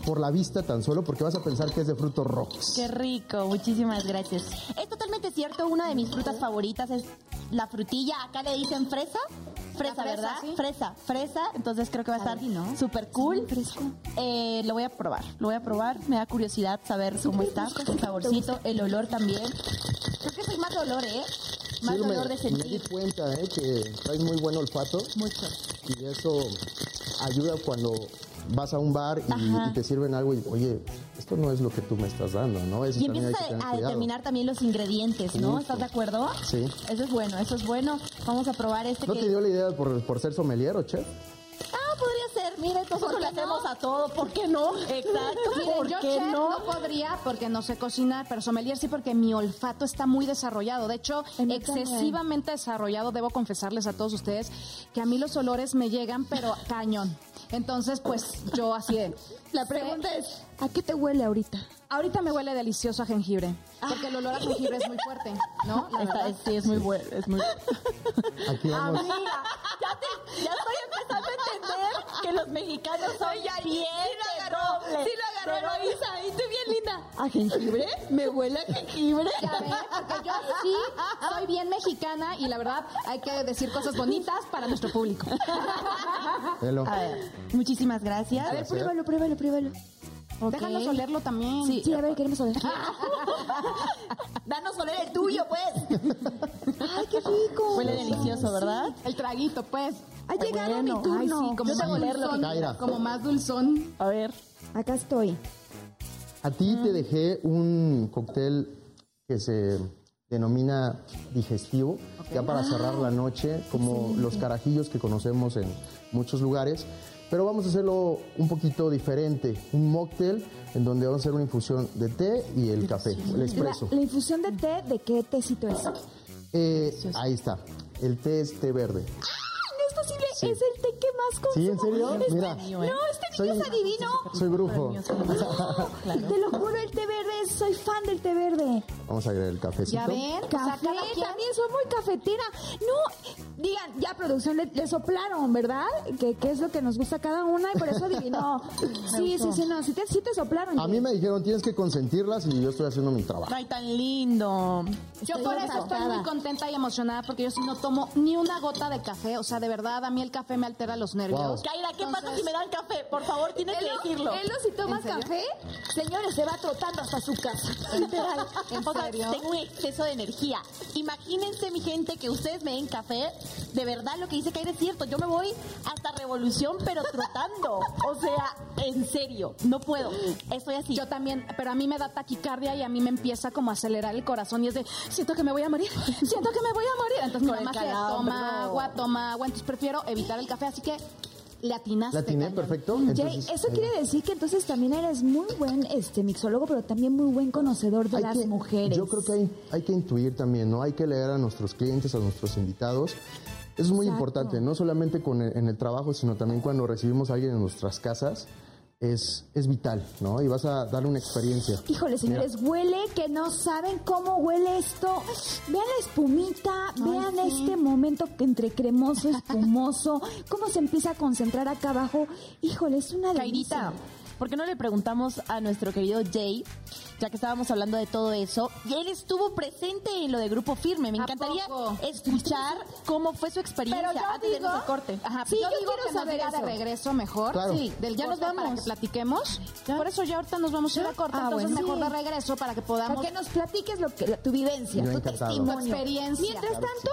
por la vista tan solo porque vas a pensar que es de frutos rojos.
Qué rico, muchísimas gracias. Es totalmente cierto, una de mis frutas favoritas es la frutilla. Acá le dicen fresa. fresa, ¿verdad?
sí.
Fresa, fresa. Entonces creo que va a estar
Sabe, ¿no?
súper cool. Eh, lo voy a probar, lo voy a probar. Me da curiosidad saber cómo está, el saborcito, el olor también. Creo que soy más de olor, ¿eh? Más
Sí, me,
olor de
me di
sentir.
cuenta eh, que traes muy buen olfato
Mucho.
y eso ayuda cuando vas a un bar y, te sirven algo y, oye, esto no es lo que tú me estás dando, ¿no? Eso
Y empiezas
que
a,
tener
a
cuidado.
determinar también los ingredientes, ¿no? ¿Estás de acuerdo?
Sí.
Eso es bueno, eso es bueno. Vamos a probar este
¿No
que...
te dio la idea por, por ser sommelier o chef?
Ah, podría ser. Mira, nosotros le hacemos a todo. ¿Por qué no? Exacto.
Miren,
¿Por
yo
qué
chef
no?
no? podría porque no sé cocinar, pero sommelier sí porque mi olfato está muy desarrollado. De hecho, excesivamente desarrollado. Debo confesarles a todos ustedes que a mí los olores me llegan, pero cañón. Entonces, pues yo así de...
La pregunta es, ¿a qué te huele ahorita?
Ahorita me huele delicioso a jengibre, porque el olor a jengibre es muy fuerte, ¿no? La
Esta-
verdad.
sí, es muy bueno. Es muy...
Aquí vamos.
Amiga, ya, te- ya estoy empezando a entender que los mexicanos son bien de doble.
Sí lo agarró
doble.
Eloisa, y tú bien linda.
¿A jengibre? ¿Me huele a jengibre?
Ya ven, porque yo sí soy bien mexicana y la verdad hay que decir cosas bonitas para nuestro público.
A ver, muchísimas gracias.
A ver, pruébalo, pruébalo, pruébalo.
Ok.
Déjanos olerlo también.
Sí, sí, a ver, queremos oler.
Danos oler el tuyo, pues.
Ay, qué rico.
Huele delicioso, ¿verdad?
El traguito, pues.
Ha llegado
Bueno,
mi turno.
Ay, sí, como
Yo
más
olerlo.
dulzón, como más dulzón.
A ver.
Acá estoy.
A ti te dejé un cóctel que se denomina digestivo, ya para cerrar la noche, como los carajillos que conocemos en muchos lugares. Pero vamos a hacerlo un poquito diferente, un mocktail en donde vamos a hacer una infusión de té y el café, el
La,
espresso.
la infusión de té, ¿de qué tecito es?
Eh, ahí está, el té es té verde.
No es posible,
Sí.
es el té que más consumo.
¿Sí, en serio?
Este-
Mira.
No, este niño
Soy-
es adivino.
Soy brujo.
Te lo juro, el té verde, soy fan del té verde.
Vamos a agregar el cafecito.
Ya ven, o sea,
Café, también soy muy cafetera. No, digan, ya producción le, le soplaron, ¿verdad? Que, que es lo que nos gusta a cada una y por eso adivinó. sí, sí, sí, no, sí te, sí te soplaron.
A mí me dijeron tienes que consentirlas y yo estoy haciendo mi trabajo.
Ay, tan lindo.
Yo
Estoy
por eso estoy muy contenta y emocionada porque yo sí no tomo ni una gota de café. O sea, de verdad, a mí el café me altera los nervios.
Wow.
Kaira, ¿qué pasa
Entonces-
si me dan café? Por favor, tienes que
Elo,
decirlo.
Elo, si toma
¿En serio?
café, señores, se va trotando hasta su casa. Literal.
¿En
O sea, tengo un exceso de energía. Imagínense, mi gente, que ustedes me den café. De verdad, lo que dice Kaira es cierto. Yo me voy hasta revolución, pero trotando. O sea, en serio, no puedo. Estoy así.
Yo también, pero a mí me da taquicardia y a mí me empieza como a acelerar el corazón y es de, siento que me voy a morir, siento que me voy a morir. Entonces mi mamá se toma agua, toma agua, entonces prefiero evitar el café, así que le atinaste.
¿La atiné
cañón.
perfecto?
Jay, eso quiere
va.
decir que entonces también eres muy buen este mixólogo, pero también muy buen conocedor de las
que-
mujeres.
Yo creo que hay, hay que intuir también, ¿no? Hay que leer a nuestros clientes, a nuestros invitados. Eso es muy
Exacto.
importante, no solamente con el- en el trabajo, sino también cuando recibimos a alguien en nuestras casas. Es, es vital, ¿no? Y vas a darle una experiencia.
Híjole, señores, huele que no saben cómo huele esto. Vean la espumita, vean este momento que entre cremoso, espumoso, cómo se empieza a concentrar acá abajo. Híjole, es una delicia.
¿por qué no le preguntamos a nuestro querido Jay, ya que estábamos hablando de todo eso? Y él estuvo presente en lo de Grupo Firme. Me
¿A
encantaría escuchar cómo fue su experiencia
Pero yo
antes de
digo,
al corte.
Ajá,
Sí,
yo,
yo
digo
quiero
que nos
saber
diga de
eso.
regreso mejor.
Claro.
Sí, del
Ya nos vamos.
Que platiquemos. Por eso ya ahorita nos vamos a ir a corte,
Ah,
entonces
bueno.
mejor
Sí.
de regreso para que podamos
Para que nos platiques lo que, tu vivencia,
Yo
tu
encantado.
tu
testimonio.
experiencia.
Mientras tanto,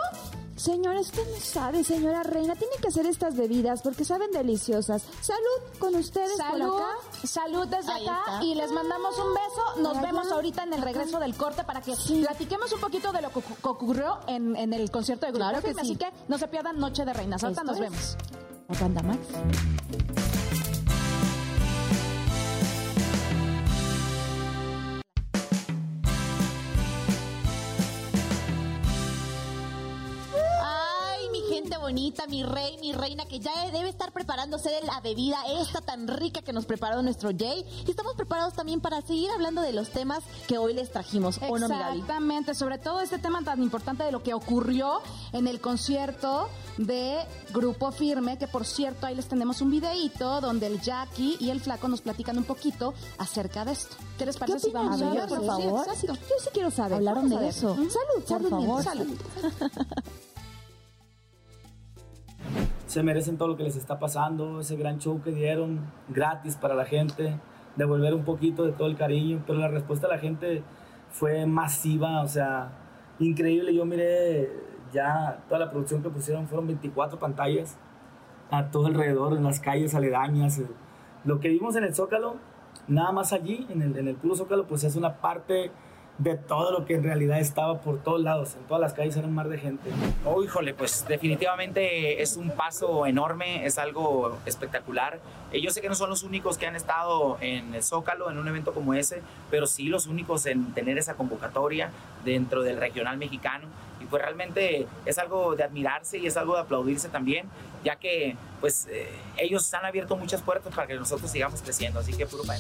señora, usted no sabe, señora reina, tiene que hacer estas bebidas porque saben deliciosas. Salud con ustedes
Salud,
por acá.
salud desde
Ahí
acá
está.
y les mandamos un beso. Nos
Allá.
vemos ahorita en el regreso del corte para que platiquemos un poquito de lo que ocu- ocurrió en, en el concierto de Grupo
Claro que sí.
Así que no se pierdan Noche de Reinas. Ahorita nos
es-
vemos.
Banda Max. Mi rey, mi reina, que ya debe estar preparándose de la bebida esta tan rica que nos preparó nuestro Jay. Y estamos preparados también para seguir hablando de los temas que hoy les trajimos. ¿O no, mi Gaby?
Exactamente, sobre todo este tema tan importante de lo que ocurrió en el concierto de Grupo Firme, que por cierto ahí les tenemos un videíto donde el Jackie y el Flaco nos platican un poquito acerca de esto. ¿Qué les
¿Qué
parece si vamos a verlo?
por
Sí,
favor?
exacto.
Yo sí quiero saber.
Hablaron de
ver.
eso.
Salud,
Por
salud,
favor.
salud.
se merecen todo lo que les está pasando, ese gran show que dieron, gratis para la gente, devolver un poquito de todo el cariño, pero la respuesta de la gente fue masiva, o sea, increíble. Yo miré ya toda la producción que pusieron, fueron 24 pantallas a todo alrededor, en las calles aledañas. Lo que vimos en el Zócalo, nada más allí, en el, en el puro Zócalo, pues es una parte de todo lo que en realidad estaba por todos lados. En todas las calles era un mar de gente.
Oh, híjole, pues definitivamente es un paso enorme, es algo espectacular. Eh, yo sé que no son los únicos que han estado en el Zócalo, en un evento como ese, pero sí los únicos en tener esa convocatoria dentro del regional mexicano. Y pues realmente es algo de admirarse y es algo de aplaudirse también, ya que pues eh, ellos han abierto muchas puertas para que nosotros sigamos creciendo, así que puro para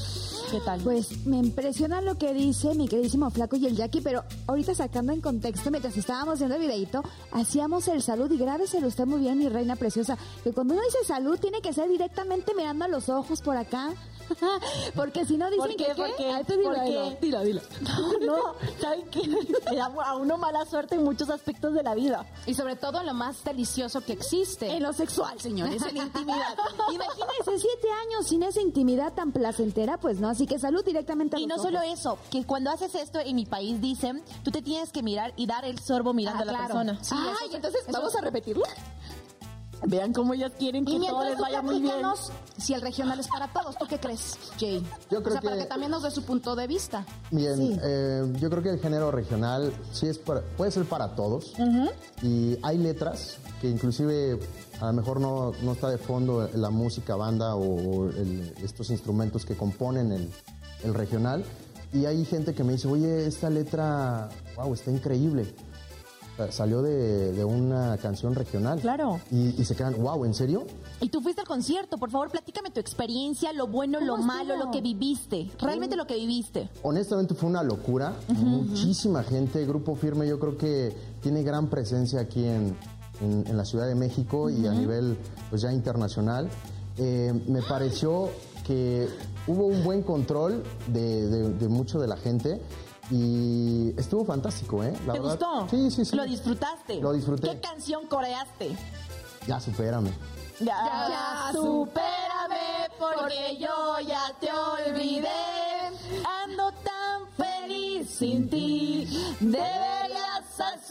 ¿Qué tal? Pues me impresiona lo que dice mi queridísimo Flaco y el Jackie, pero ahorita sacando en contexto, mientras estábamos haciendo el videito, hacíamos el salud y grábeselo usted muy bien, mi reina preciosa, que cuando uno dice salud tiene que ser directamente mirando a los ojos por acá. Porque si no dicen
¿Por qué?
que
¿Por qué?
Ay, tú dilo,
¿Por
dilo,
qué?
dilo, dilo.
No, no, ¿saben qué? Le da a uno mala suerte en muchos aspectos de la vida.
Y sobre todo en lo más delicioso que existe.
En lo sexual, señores, en intimidad. Imagínense siete años sin esa intimidad tan placentera, pues no, así que salud directamente a
Y
los
no solo
ojos.
eso, que cuando haces esto en mi país dicen, tú te tienes que mirar y dar el sorbo mirando
Ah,
a la
claro.
persona.
Sí,
Ay,
eso-
entonces
eso-
vamos a repetirlo.
Vean cómo ellas quieren que
Y
todo
mientras
les vaya muy bien.
si el regional es para todos, ¿tú qué crees, Jay?
Yo creo
o sea, para
que-
que también nos dé su punto de vista.
Bien, eh, yo creo que el género regional sí es para- puede ser para todos. Y hay letras que inclusive a lo mejor no, no está de fondo la música, banda o el- estos instrumentos que componen el, el regional. Y hay gente que me dice, oye, esta letra, wow, está increíble. Sea, Salió de, de una canción regional.
Claro.
Y, y se quedan, wow, ¿en serio?
Y tú fuiste al concierto, por favor, platícame tu experiencia, lo bueno, lo
¿Cómo
malo, lo que viviste. Realmente lo que viviste.
Honestamente fue una locura, muchísima gente, Grupo Firme yo creo que tiene gran presencia aquí en, en- en la Ciudad de México y a nivel pues ya internacional. Eh, me pareció que hubo un buen control de, de- de mucho de la gente y estuvo fantástico, ¿eh? La
¿Te
verdad.
gustó?
Sí, sí, sí.
¿Lo disfrutaste?
Lo disfruté.
¿Qué canción coreaste?
Ya supérame.
Ya,
Ya,
supérame porque yo ya te olvidé. Ando tan feliz sin ti. Deberías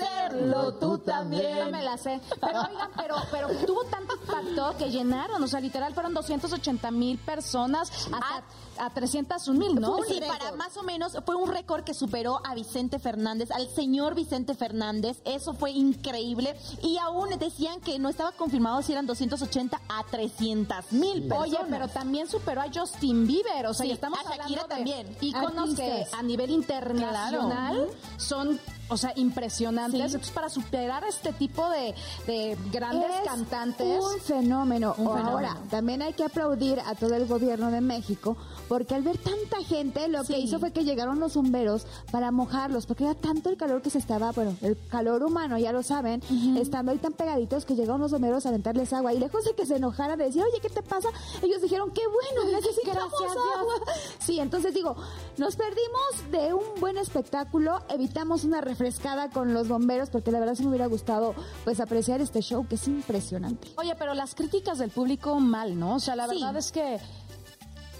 hacerlo tú
Yo
también.
me la sé. Pero oigan, pero, pero tuvo tanto impacto que llenaron, o sea, literal fueron 280 mil personas hasta a 301 mil, ¿no?
Sí, para más o menos fue un récord que superó a Vicente Fernández, al señor Vicente Fernández. Eso fue increíble. Y aún decían que no estaba confirmado si eran 280 a 300 mil personas.
Oye, pero también superó a Justin Bieber, o sea,
Sí,
y estamos
a Shakira
hablando de
también.
íconos que a nivel internacional son, o sea, impresionantes.
Sí.
Entonces, para superar este tipo de, de grandes
Es
cantantes,
Un fenómeno.
Un
Ahora, también hay que aplaudir a todo el gobierno de México, porque al ver tanta gente, lo que hizo fue que llegaron los bomberos para mojarlos, porque era tanto el calor que se estaba, bueno, el calor humano, ya lo saben, estando ahí tan pegaditos que llegaron los bomberos a aventarles agua. Y lejos de que se enojaran de decir, oye, ¿qué te pasa? Ellos dijeron, qué bueno, necesitamos
Gracias,
agua. Sí, entonces digo, nos perdimos de un buen espectáculo, evitamos una refrescada con los bomberos, porque la verdad sí me hubiera gustado pues apreciar este show que es impresionante.
Oye, pero las críticas del público mal, ¿no? O sea, la
Sí.
verdad es que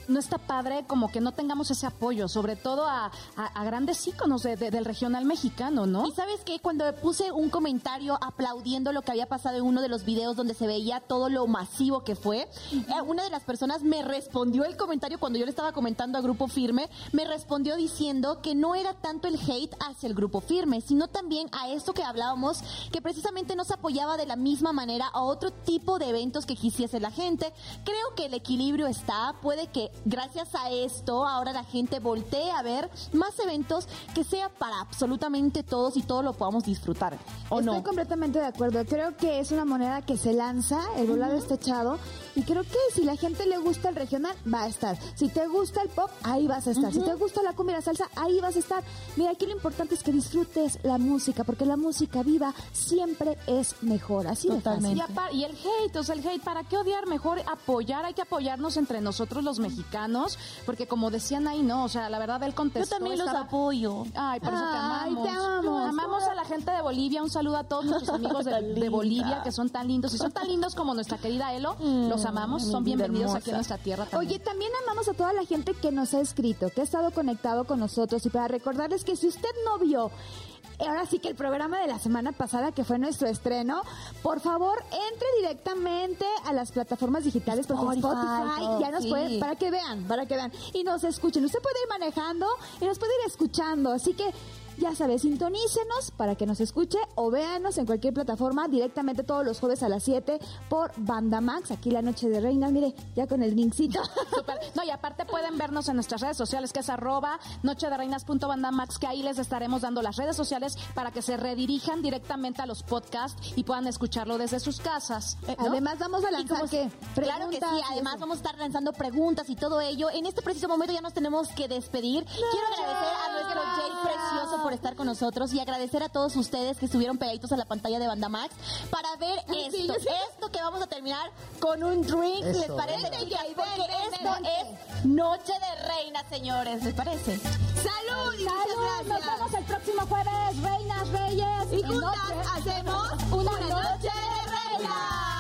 no está padre como que no tengamos ese apoyo, sobre todo a, a- a grandes íconos de- de- del regional mexicano, ¿no?
Y sabes que cuando puse un comentario aplaudiendo lo que había pasado en uno de los videos donde se veía todo lo masivo que fue, eh, una de las personas me respondió el comentario cuando yo le estaba comentando a Grupo Firme, me respondió diciendo que no era tanto el hate hacia el Grupo Firme, sino también a esto que hablábamos, que precisamente no se apoyaba de la misma manera a otro tipo de eventos que quisiese la gente. Creo que el equilibrio está, puede que gracias a esto ahora la gente voltee a ver más eventos que sea para absolutamente todos y todos lo podamos disfrutar. ¿O
Estoy
no?
completamente de acuerdo. Creo que es una moneda que se lanza, el volado está echado Y creo que si la gente le gusta el regional, va a estar. Si te gusta el pop, ahí vas a estar. Si te gusta la cumbia y la salsa, ahí vas a estar. Mira, aquí lo importante es que disfrutes la música, porque la música viva siempre es mejor. Así de fácil.
Y, y el hate, o sea, el hate, ¿para qué odiar? Mejor apoyar, hay que apoyarnos entre nosotros los mexicanos, porque como decían ahí, no, o sea, la verdad él
Yo
contestó.
también los apoyo.
Ay, por eso te
Ay,
amamos.
te amamos.
Amamos a la gente de Bolivia. Un saludo a todos nuestros amigos de. Bolivia, que son tan lindos. Y son tan lindos como nuestra querida Elo. Los amamos. Son bienvenidos aquí a nuestra tierra también.
Oye, también amamos a toda la gente que nos ha escrito, que ha estado conectado con nosotros y para recordarles que si usted no vio ahora sí que el programa de la semana pasada que fue nuestro estreno, por favor entre directamente a las plataformas digitales porque
Spotify,
ya nos
sí.
para que vean, para que vean y nos escuchen. Usted puede ir manejando y nos puede ir escuchando, así que ya sabes, sintonícenos para que nos escuche o véanos en cualquier plataforma directamente todos los jueves a las 7 por Banda Max, aquí la noche de reina, mire, ya con el linkcito.
Súper. No, y aparte pueden vernos en nuestras redes sociales, que es arroba noche de reinas.bandamax, que ahí les estaremos dando las redes sociales para que se redirijan directamente a los podcasts y puedan escucharlo desde sus casas.
Eh, ¿no?
Además vamos a lanzar
Claro que sí, además vamos a estar lanzando preguntas y todo ello. En este preciso momento ya nos tenemos que despedir. Quiero agradecer a nuestro Jay Precioso por estar con nosotros y agradecer a todos ustedes que estuvieron pegaditos a la pantalla de Bandamax para ver esto. Esto que vamos a terminar con un drink, ¿les parece, chicas? Porque
ven,
esto
ven.
es Noche de Reina, señores, ¿les parece?
¡Salud! y muchas
Nos vemos el próximo jueves, reinas, reyes.
Y juntas
Noche
hacemos
Una
una
noche
noche de reina.